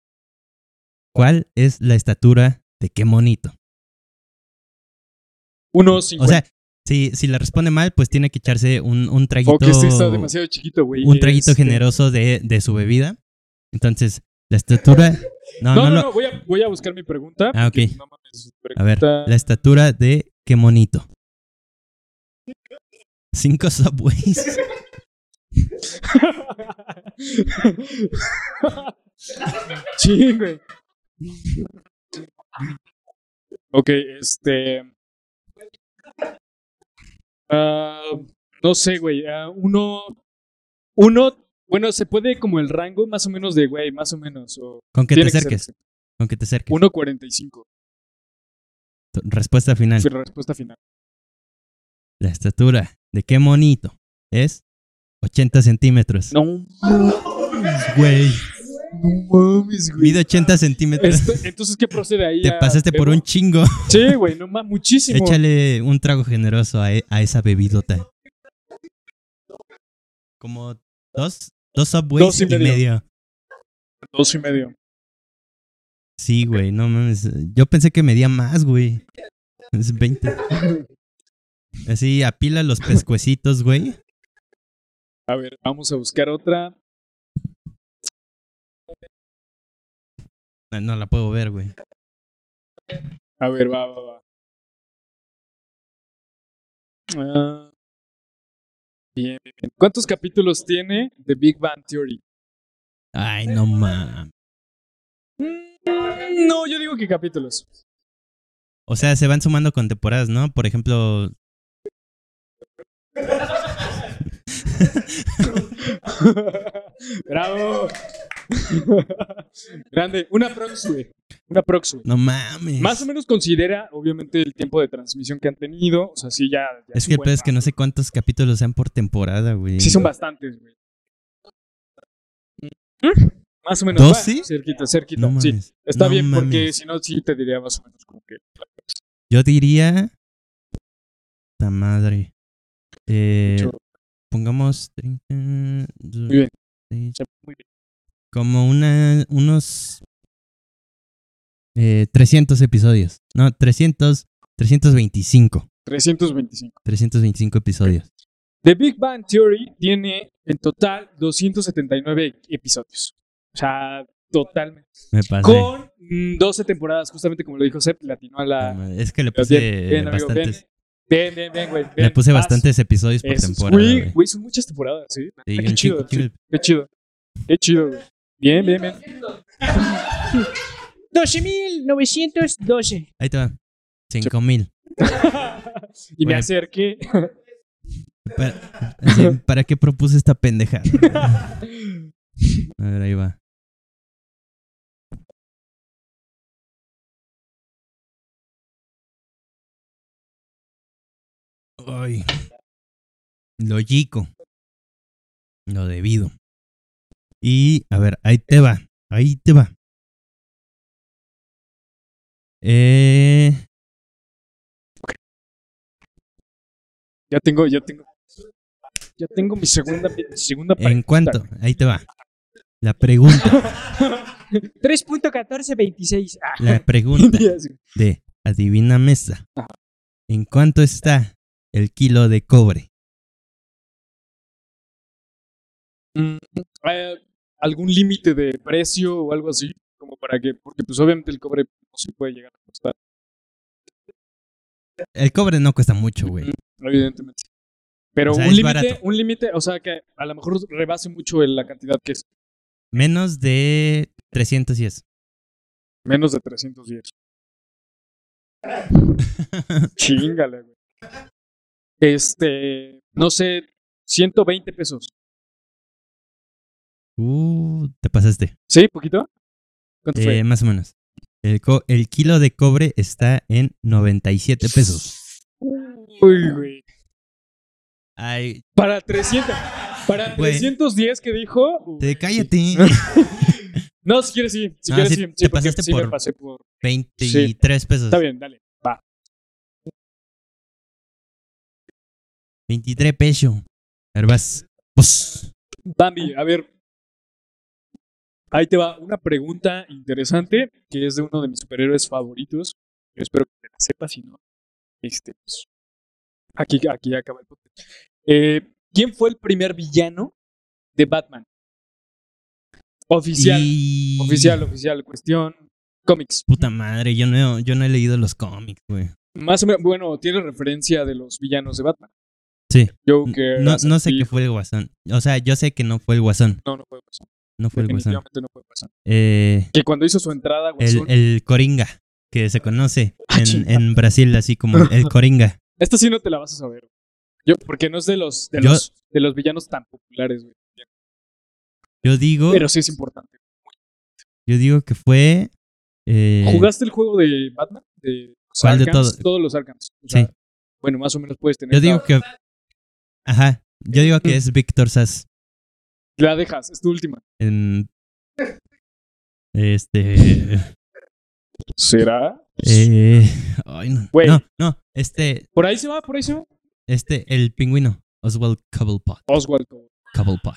¿cuál es la estatura de qué monito? Uno O cincuenta. sea, si, si la responde mal, pues tiene que echarse un, un traguito. O que sí está demasiado chiquito, güey. un traguito Este, generoso de, de su bebida. Entonces, la estatura. No, No, no, no, lo- no, voy, a, voy a buscar mi pregunta. Ah, ok. no mames, A ver, la estatura de qué monito. Cinco subways. sí, güey. Ok, este. Ah, no sé, güey. ah, uno. Uno. Bueno, se puede como el rango más o menos de, güey, más o menos. O Con que te acerques. Con que te acerques. 1.45. Tu Respuesta final. La respuesta final. La estatura de qué monito es 80 centímetros. No, Güey. No mames, güey. Mide 80 centímetros. Esto- entonces, ¿qué procede ahí? Te a pasaste por Bebo? un chingo. Sí, güey, no mames, muchísimo. Échale un trago generoso a, e- a esa bebidota. Como dos, dos subways Dos y y medio. medio. Dos y medio. Sí, güey, no mames. Yo pensé que medía más, güey. Es 20. Así, apila los pescuecitos, güey. A ver, vamos a buscar otra. No, no la puedo ver, güey. A ver, va, va, va. Ah, bien, bien, bien. ¿Cuántos capítulos tiene The Big Bang Theory? Ay, no mames. Mm, No, yo digo que capítulos. O sea, se van sumando con temporadas, ¿no? Por ejemplo, Bravo. Grande. Una prox, güey. Una prox, güey. no mames. Más o menos considera, obviamente, el tiempo de transmisión que han tenido. O sea, sí, ya. ya Es que el es que no sé cuántos capítulos sean por temporada, güey. Sí, son bastantes, güey. ¿Mm? Más o menos. ¿Doce? va, Cerquita, cerquita. No sí. mames. Está No bien, porque si no, sí te diría más o menos como que. Yo diría. La madre. Eh, pongamos 30. Muy bien. Muy bien. Como una, unos. Eh, 300 episodios. No, 300. 325. 325. 325 episodios. The Big Bang Theory tiene en total 279 episodios. O sea, totalmente. Me pasé. Con mm, 12 temporadas, justamente como lo dijo Sepp, latino a La. Es que le puse bien, bien, bastantes. Bien, bien, bien, güey. Le puse bastantes episodios por Eso es- temporada. Güey, güey. son muchas temporadas, ¿sí? Sí, qué chido, chingo, chingo. sí, qué chido. Qué chido, güey. Bien, bien, bien. 12.912. Ahí te va. 5000. y me Bueno. acerqué. ¿Para, así, ¿para qué propuse esta pendejada? A ver, ahí va. Ay. Lo yico. Lo debido. Y, a ver, ahí te va. Ahí te va. Eh, ya tengo, ya tengo. Ya tengo mi segunda, mi segunda ¿En pregunta. cuánto? Ahí te va. La pregunta. 3.1426. Ah, La pregunta. Sí. de Adivina Mesa. ¿En cuánto está el kilo de cobre? Mm, ¿hay ¿Algún límite de precio o algo así? Como para que, porque pues obviamente el cobre no se puede llegar a costar, El cobre no cuesta mucho, güey. evidentemente. Pero O sea, un límite, un límite, o sea que a lo mejor rebase mucho la cantidad que es Menos de 310. menos de 310. Chingale, güey. Este, no sé, 120 pesos. Uh, te pasaste. ¿Sí? ¿Poquito? ¿Cuánto fue? Eh, más o menos. El, co- el kilo de cobre está en 97 pesos. Uy, güey. Ay, Para 300. Para Güey. 310 que dijo. uy, te cállate. No, si quieres sí. Si No, quieres sí, sí. te sí, pasaste sí por- pasé por. 23 pesos. Está bien, dale. Va. 23 pesos. A ver, vas. Pues, Bambi, a ver. Ahí te va una pregunta interesante que es de uno de mis superhéroes favoritos. Yo espero que te la sepas, si no. Este, pues, aquí, aquí acaba el podcast. Eh, ¿Quién fue el primer villano de Batman? Oficial, y- oficial, oficial. Cuestión cómics. Puta madre, yo no, yo no he leído los cómics, güey. Más o menos, bueno, tiene referencia de los villanos de Batman. Sí. Joker. No, no sé qué fue el guasón. O sea, yo sé que no fue el guasón. No, no puede pasar. No fue el guasón. Definitivamente no puede pasar. Eh, Que cuando hizo su entrada, el, Guasón, el Coringa, que se conoce Ah, en, Brasil así como el Coringa. Esta sí no te la vas a saber. Yo, porque no es de los, de Yo- los, de los villanos tan populares, güey. Yo digo, Pero sí es importante. yo digo que fue. eh, ¿Jugaste el juego de Batman? De los ¿Cuál de todo? Todos los Arkhams. O Sí. sea, Bueno, más o menos puedes tener. Yo digo la- que. Ajá. Yo digo que es Víctor Sass. La dejas, es tu última. En, este. ¿Será? eh, ay, no, no, no. Este, Por ahí se va, por ahí se va. este, el pingüino. Oswald Cobblepot. Oswald Cobblepot.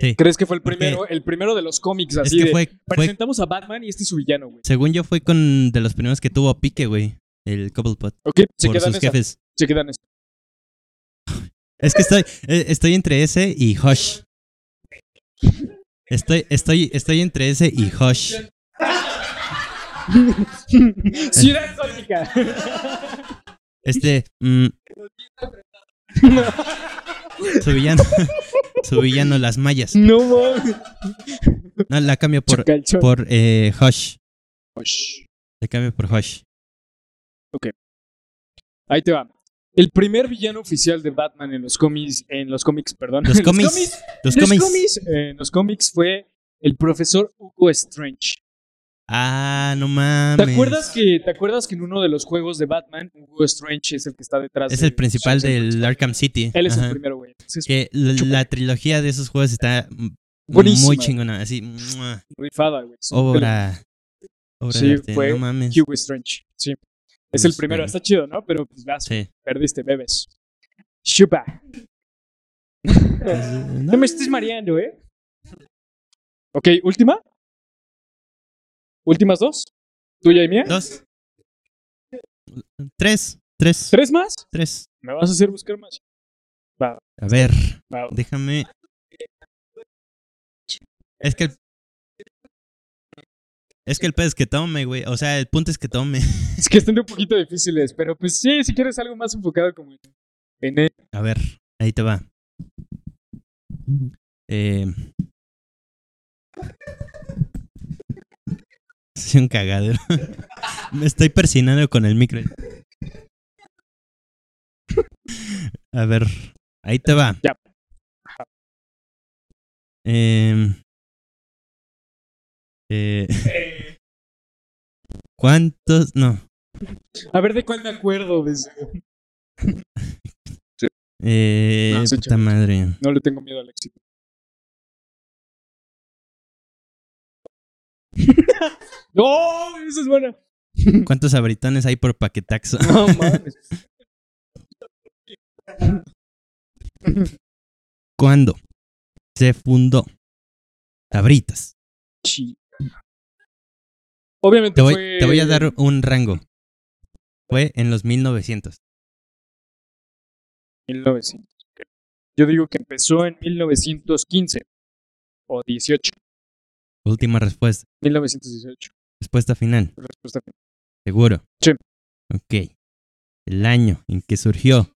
Sí. ¿Crees que fue el primero, el primero de los cómics Es así que de fue, fue, presentamos a Batman y este es su villano, güey? según yo, fue con de los primeros que tuvo pique, güey. El Cobblepot. Ok, se Por quedan sus jefes. se quedan. Es que estoy, eh, estoy entre ese y Hush. Estoy, estoy, estoy entre ese y Hush. Ciudad Gótica. Este, mm, su villano, su villano, las mayas. no. No, la cambio por, por eh, Hush. Osh. La cambio por Hush. Ahí te va. El primer villano oficial de Batman en los cómics, en los cómics, perdón. Los cómics. Los cómics. eh, en los cómics fue el profesor Hugo Strange. Ah, no ¿Te mames. acuerdas que te acuerdas que en uno de los juegos de Batman Hugo Strange es el que está detrás? Es de- el principal del. Arkham City. Él es Ajá. el primero, güey. Que la, la trilogía de esos juegos está Buenísima. muy chingona. Así, rifada, güey. Sí, obra. Obra Sí, de arte. fue No mames. Hugo Strange. Sí. Es el Este- primero. Está chido, ¿no? Pero pues vas, Sí. perdiste, bebes. Chupa. No me estés mareando, ¿eh? Ok, última. Últimas dos. ¿Tuya y mía? Dos. Tres. Tres. ¿Tres más? Tres. ¿Me vas a hacer buscar más? Va, A ver, va. déjame. Es que el. Es que el pedo es que tome, güey. O sea, el punto es que tome. Es que están un poquito difíciles, pero pues sí, si quieres algo más enfocado como en- A ver, ahí te va. Eh... Soy un cagadero. Me estoy persinando con el micro. A ver, ahí te va. Ya. Em, eh, ¿Cuántos? No. A ver de cuál me acuerdo. desde- Eh, No, sí, puta madre. No le tengo miedo al éxito. ¡No! Esa es buena. ¿Cuántos abritones hay por paquetaxo? No mames. ¿Cuándo se fundó Sabritas? Chi. Obviamente Te voy, fue... te voy a dar un rango. Fue en los 1900. 1900. ok. Yo digo que empezó en 1915 o 18. Última respuesta. 1918. Respuesta final. Respuesta final. Seguro. Sí. Ok. El año en que surgió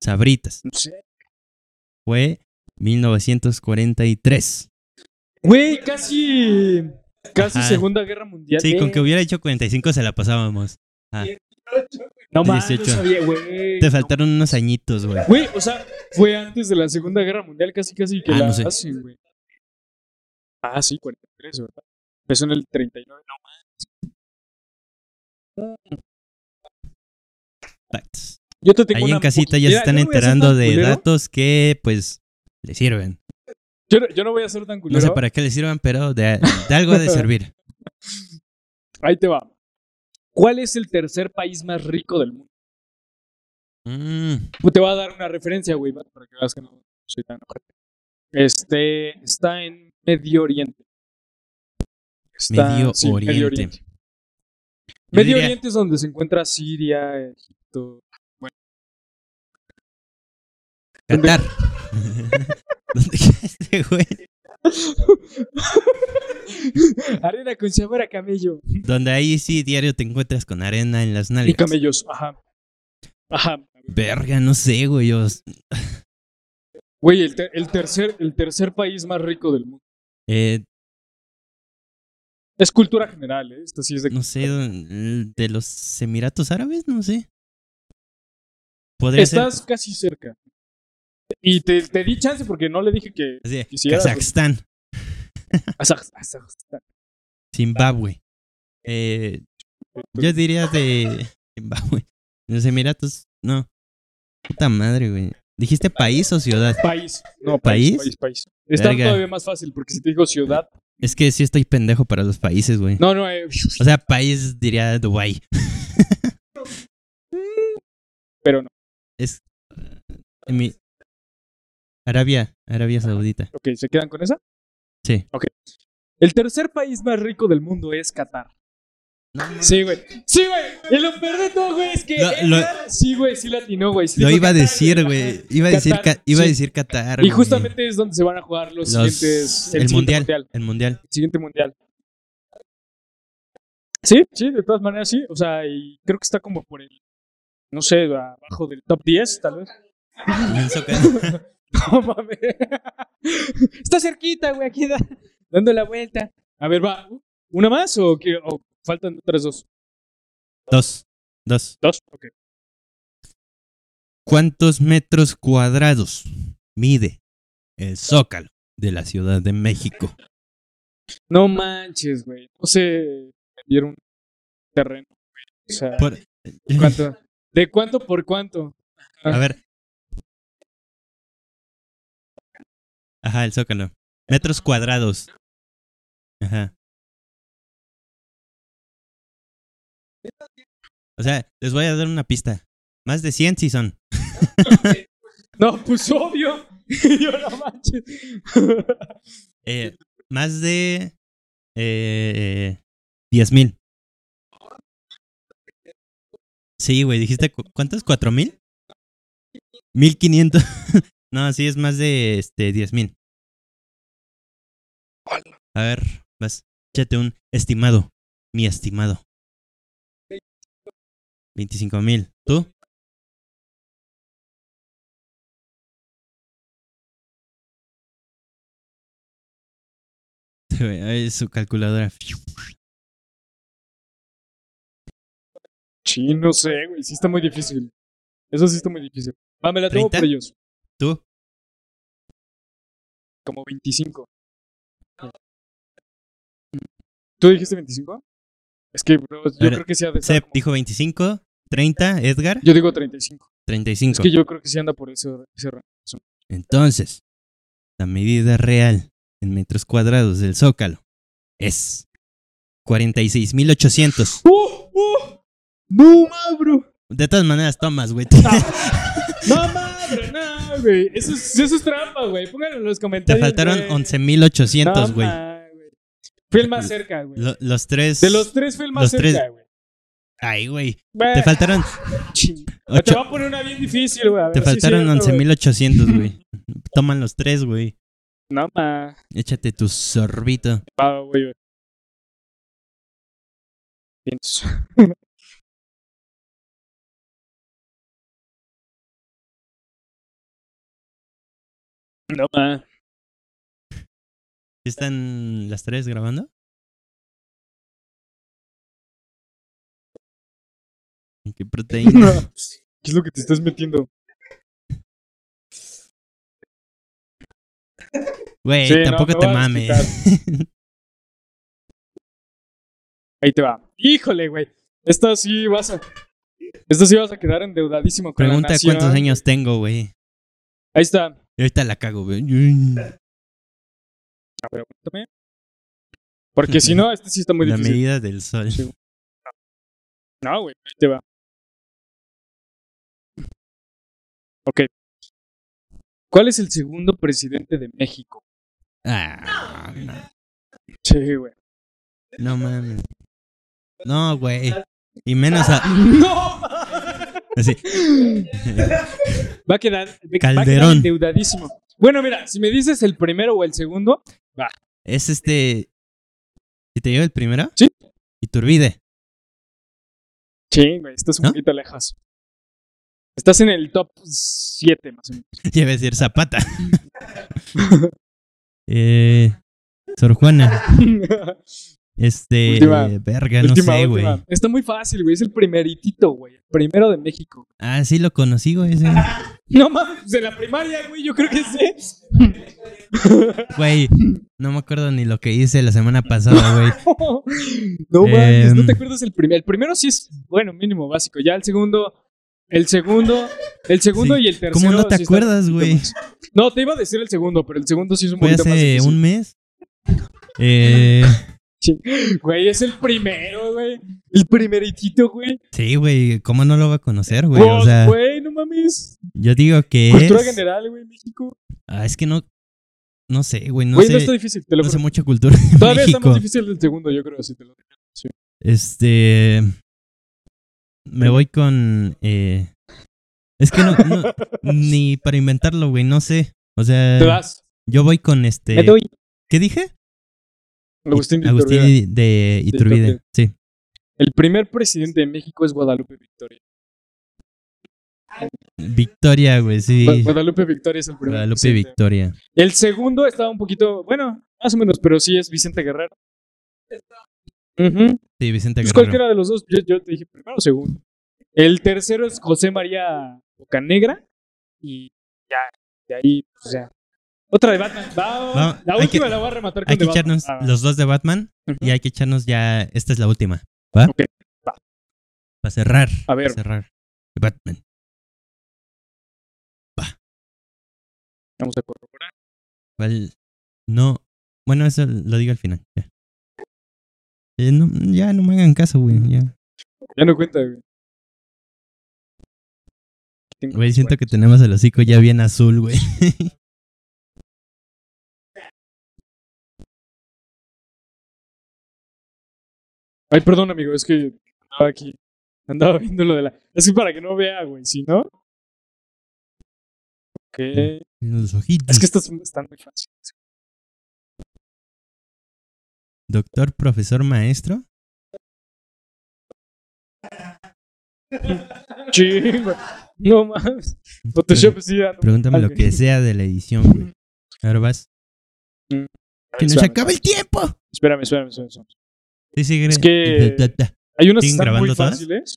Sabritas No sé. fue 1943. Güey, casi. Casi Ajá. Segunda Guerra Mundial. Sí, con Eh, que hubiera hecho 45 se la pasábamos. No mames, 18. no sabía, güey. Te faltaron unos añitos, güey. Güey, o sea, fue antes de la Segunda Guerra Mundial, casi casi que Ah, la no sé. hacen, güey. Ah, sí, 43, ¿verdad? Empezó en el 39. No, Facts. yo te tengo Ahí una en casita ya se están enterando de datos que, pues, le sirven. Yo, no- yo no voy a ser tan culero. No sé para qué le sirvan, pero de, de algo ha de servir. Ahí te va. ¿Cuál es el tercer país más rico del mundo? Mm, Te voy a dar una referencia, güey, para que veas que no soy tan ojete. Este está en Medio Oriente. Está- Medio sí, Oriente. Medio Oriente. Yo Medio diría- Oriente es donde se encuentra Siria, Egipto. Qatar. ¿Dónde este güey? Arena con sabor a camello. Donde ahí sí diario te encuentras con arena en las Y nalgas. camellos, ajá. Ajá. Verga, no sé, güey. Güey, el, ter- el tercer, el tercer país más rico del mundo. eh, Es cultura general, ¿eh? Esto sí es de... no sé, de los Emiratos Árabes, no sé. Podría Estás casi cerca. Y te, te di chance porque no le dije que... quisieras- Kazajstán, Azaj- Azajstán. Zimbabue. Eh, yo diría de Zimbabue. Los Emiratos, no. Puta madre, güey. ¿Dijiste país o ciudad? País. No, país. ¿País? País, país. Está Verga. todavía más fácil porque si te digo ciudad. Es que sí estoy pendejo para los países, güey. No, no, eh, O sea, país diría Dubái. pero no. Es. eh, mi- Arabia, Arabia Saudita. Ok, ¿se quedan con esa? Sí. El tercer país más rico del mundo es Qatar. No. Sí, güey. Sí, güey. Y lo peor de todo, güey, es que. Él lo- Sí, güey, sí latinó, güey. Sí Lo iba a decir, güey. Iba a decir, Qatar, iba a decir Qatar. Y justamente es donde se van a jugar los, Los- siguientes. el siguiente mundial, El mundial. El siguiente mundial. Sí, sí, de todas maneras sí. O sea, y creo que está como por el. No sé, abajo del top 10, tal vez. No mames. Está cerquita, güey, aquí da- dando la vuelta. A ver, va. ¿Una más o, qué? o faltan otras dos? Dos. Dos. Dos, ok. ¿Cuántos metros cuadrados mide el Zócalo de la Ciudad de México? No manches, güey. No sé, vendieron terreno, güey. O sea, Por- ¿cuánto? ¿de cuánto por cuánto? A ver. Ajá, el Zócalo. Metros cuadrados. Ajá. O sea, les voy a dar una pista. Más de 100 sí son. No, pues obvio. Yo no manches. Eh, más de eh, 10 mil. Sí, güey, dijiste cu- ¿cuántos? ¿Cuatro mil? Mil quinientos. No, sí, es más de este 10 mil. A ver, vas, échate un estimado. Mi estimado. 25 mil. ¿Tú? Ay, su calculadora. Sí, no sé, güey. Sí está muy difícil. Eso sí está muy difícil. Va, me la tengo por ellos. ¿Tú? Como 25. ¿Tú dijiste 25? Es que, bro, yo ver, creo que sí ha de Sep como- dijo 25, 30, Edgar, Yo digo 35. 35. Es que yo creo que sí anda por ese, ese rango. Entonces, la medida real en metros cuadrados del Zócalo es 46.800. ¡Oh! ¡Oh! ¡No, bro! De todas maneras, tomas, güey. ¡No, madre! ¡No, güey! Eso es, eso es trampa, güey. Pónganlo en los Te comentarios. faltaron güey. 11.800, No, güey. güey. Fui el más cerca, güey. Lo- los tres. De los tres fui el más cerca, güey. Ay, güey. Te faltaron. Te voy a poner una bien difícil, güey. te faltaron cierto, güey. 11.800, güey. Toman los tres, güey. No, ma. Échate tu sorbito. Va, güey. No, ma. ¿Sí ¿Están las tres grabando? ¿Qué proteína? ¿Qué es lo que te estás metiendo? Güey, Sí, tampoco te mames. Ahí te va. Híjole, güey. Esta sí vas a. Esta sí vas a quedar endeudadísimo con Pregunta la nación. cuántos años tengo, güey. Ahí está. Y ahorita la cago, güey. A ver, aguántame. Porque si no, este sí está muy La difícil. medida del sol. Sí. No, güey, ahí te va. Ok. ¿Cuál es el segundo presidente de México? Ah, no. Sí, güey. No mames. No, güey. Y menos a. ¡No! Así. Va a quedar, va a quedar Calderón. endeudadísimo. Bueno, mira, si me dices el primero o el segundo, Es este. ¿Si te llevo el primero? Sí. Iturbide. sí, güey, estás un ¿No? poquito lejos. Estás en el top 7, más o menos. Iba a decir Zapata. eh. Sor Juana. Este. Última. Verga, no sé, güey. Está muy fácil, güey. Es el primeritito, güey. El primero de México. Ah, sí lo conocí, güey. ese. No mames, de la primaria, güey. Yo creo que sí. Güey. No me acuerdo ni lo que hice la semana pasada, güey. no mames, no Em. te acuerdas el primer. El primero sí es, bueno, mínimo básico. Ya el segundo, el segundo, el segundo Sí. y el tercero. ¿Cómo no te sí acuerdas, güey? más. No, te iba a decir el segundo, pero el segundo sí es un poquito más hace difícil. un mes. Eh. Güey, es el primero, güey. El primeritito, güey. Sí, güey. ¿Cómo no lo va a conocer, güey? O Pues, sea, güey, no mames. yo digo que Cultura es. general, güey, México. Ah, es que no. No sé, güey. No Güey, sé. no está difícil, te lo no sé mucha cultura en Todavía está México. más difícil el segundo, yo creo, si te lo digo. Sí. Este. Me voy con. eh, es que no, no- Ni para inventarlo, güey. No sé. O sea. Te das. Yo voy con este. Me doy. ¿Qué dije? Agustín de Agustín Iturbide. de Iturbide. Iturbide. Sí. El primer presidente de México es Guadalupe Victoria. Victoria, güey. Sí. Gua- Guadalupe Victoria es el primer Guadalupe presidente. Victoria. El segundo estaba un poquito, bueno, más o menos, pero sí es Vicente Guerrero. Ujú. Sí, Vicente Pues Guerrero. cualquiera de los dos, yo, yo te dije primero o segundo. El tercero es José María Bocanegra. Y ya, de ahí, o sea. Otra de Batman. Va, Va, la última que- la voy a rematar con Hay que echarnos Ah, los dos de Batman y hay que echarnos ya. Esta es la última. ¿Va? Ok, va. Para cerrar. A ver. Para cerrar. Batman. Vamos a corroborar. ¿Cuál? No. Bueno, eso lo digo al final. Ya, Eh, no, ya no me hagan caso, güey. Ya. Ya no cuenta, güey. Güey, siento que tenemos el hocico ya bien azul, güey. Ay, perdón, amigo, es que andaba aquí. Andaba viendo lo de la. Es que para que no vea, güey, si no. Ok. Los ojitos. Es que estos están muy fáciles. Doctor, profesor, maestro. Chingo. No mames. Photoshop sí, ya Pregúntame lo que sea de la edición, güey. Ahora vas. Mm. ¡Que nos acabe el tiempo! Espérame, espérame, espérame. espérame. Sí, sí, Es que- da, da, da. Hay unas que ¿Siguen están muy todas? fáciles.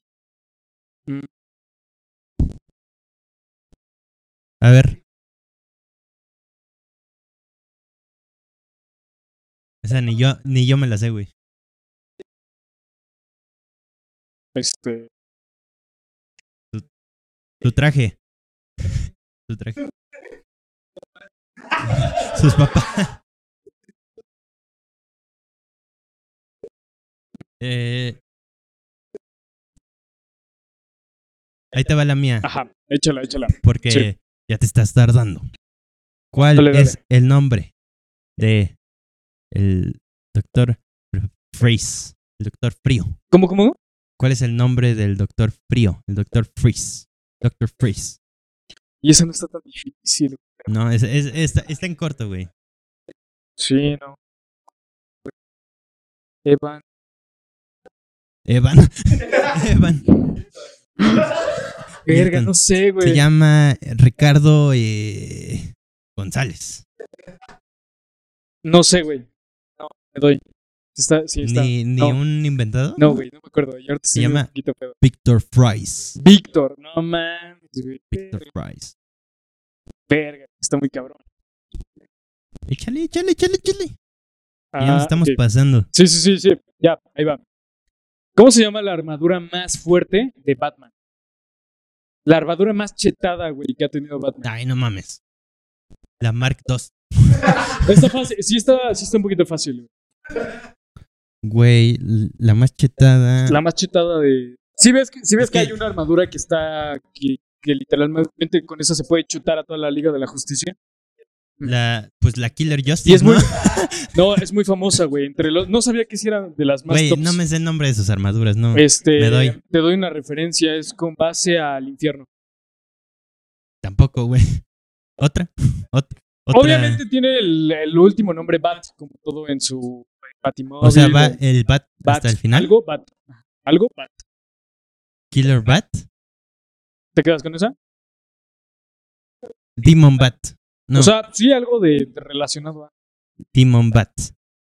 A ver. Esa ni yo, ni yo me la sé, güey. Este. Tu traje. Tu traje. Sus papás. Eh, ahí te va la mía, Ajá, échala, échala. porque sí. ya te estás tardando. ¿Cuál Dale, dale. es el nombre de el doctor Freeze? El doctor Frío. ¿Cómo, cómo? ¿Cuál es el nombre del doctor Frío? El doctor Freeze. Doctor Freeze. Y esa no está tan difícil. No, es, es- está, está en corto, güey. Sí, no. Evan. Evan. Evan. Verga, no sé, güey. Se llama Ricardo eh, González. No sé, güey. No, me doy. Está, sí, está. Ni, ni no. un inventado. No, güey, no me acuerdo. Y ahorita Se llama-. Víctor Fries. Víctor, no mames, güey. Víctor Fries. Verga, está muy cabrón. Échale, échale, échale, échale. ya nos Ah, estamos pasando. Sí, sí, sí, sí. Ya, ahí va. ¿Cómo se llama la armadura más fuerte de Batman? La armadura más chetada, güey, que ha tenido Batman. Ay, no mames. La Mark II. Está fácil, sí está, sí está un poquito fácil. güey. Güey, la más chetada. La más chetada de. Si ves que, sí ves Es que que- hay una armadura que está. Que, que literalmente con esa se puede chutar a toda la Liga de la Justicia. La, pues la Killer Justice. Y es muy. ¿no? Es muy famosa, güey. Entre los. No sabía que si era de las más Güey, no me sé el nombre de sus armaduras, no. Este, me doy. Te doy una referencia, es con base al infierno. Tampoco, güey. ¿Otra? ¿Otra? otra- Obviamente tiene el, el último nombre Bat, como todo en su Batimóvil. O sea, va el Bat, Bat, hasta el final. Algo Bat. Algo Bat. Killer Bat. ¿Te quedas con esa? Demon Bat. No, O sea, sí, algo de, de relacionado a. Demon Bat.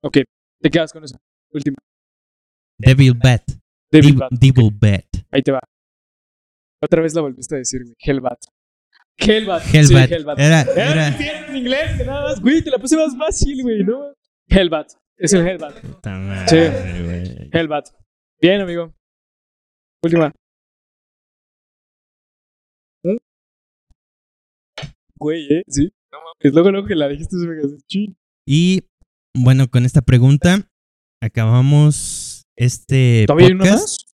Ok, te quedas con esa. Última. Devil Bat. Devil Dev- Bat. Devil Bat. Ahí te va. Otra vez la volviste a decir, güey. Hellbat. Hellbat. Hellbat. Sí, Hellbat. Era, Era era. infierno en inglés, que nada más. Güey, te la puse más fácil, güey, ¿no? Hellbat. Es el Hellbat. Madre, güey. Hellbat. Bien, amigo. Última. ¿Mm? Güey, ¿eh? Sí. Mames. Luego, luego que la dijiste, se me quedó. Y bueno, con esta pregunta acabamos este ¿Todavía hay uno podcast. más?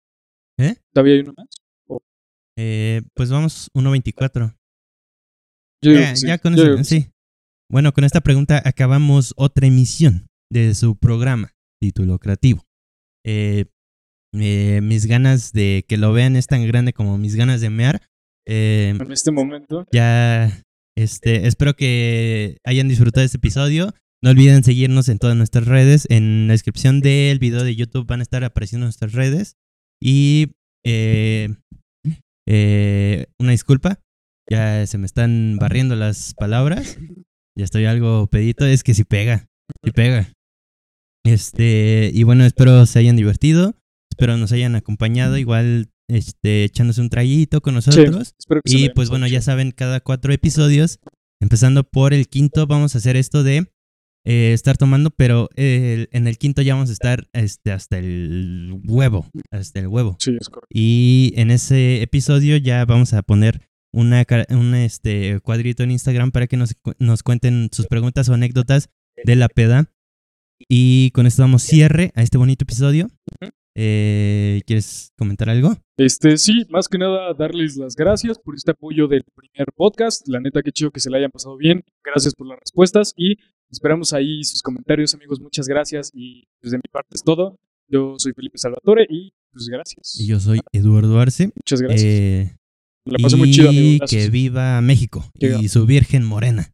¿Eh? ¿Todavía hay uno más? Eh, pues vamos 1.24. Yo digo Ya, sí. ya con eso, sí. bueno, con esta pregunta acabamos otra emisión de su programa, título creativo. Eh, eh, mis ganas de que lo vean es tan grande como mis ganas de mear. Eh, En este momento. ya, este, espero que hayan disfrutado de este episodio. No olviden seguirnos en todas nuestras redes. En la descripción del video de YouTube van a estar apareciendo nuestras redes. Y eh, eh, una disculpa, ya se me están barriendo las palabras. Ya estoy algo pedito. Es que si pega, si pega. Este, y bueno, espero se hayan divertido. Espero nos hayan acompañado. Igual, este, echándose un traguito con nosotros. Espero que se Y pues bueno, ya saben, cada cuatro episodios, empezando por el quinto, vamos a hacer esto de eh, estar tomando, pero eh, en el quinto ya vamos a estar este, hasta el huevo, hasta el huevo. Sí, es correcto. Y en ese episodio ya vamos a poner una, un este, cuadrito en Instagram para que nos, nos cuenten sus preguntas o anécdotas de la peda. Y con esto damos cierre a este bonito episodio. Eh, ¿Quieres comentar algo? Este, sí, más que nada darles las gracias por este apoyo del primer podcast. La neta, qué chido que se le hayan pasado bien. Gracias por las respuestas y esperamos ahí sus comentarios, amigos. Muchas gracias y pues de mi parte es todo. Yo soy Felipe Salvatore y pues gracias. Y yo soy Eduardo Arce. Muchas gracias. Eh, La pasé muy chido, amigo. y Gracias. que viva México y su Virgen Morena.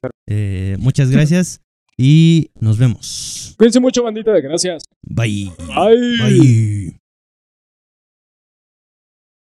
Claro. Eh, muchas gracias y nos vemos. Cuídense mucho, bandita. Gracias. Bye. Bye. Bye.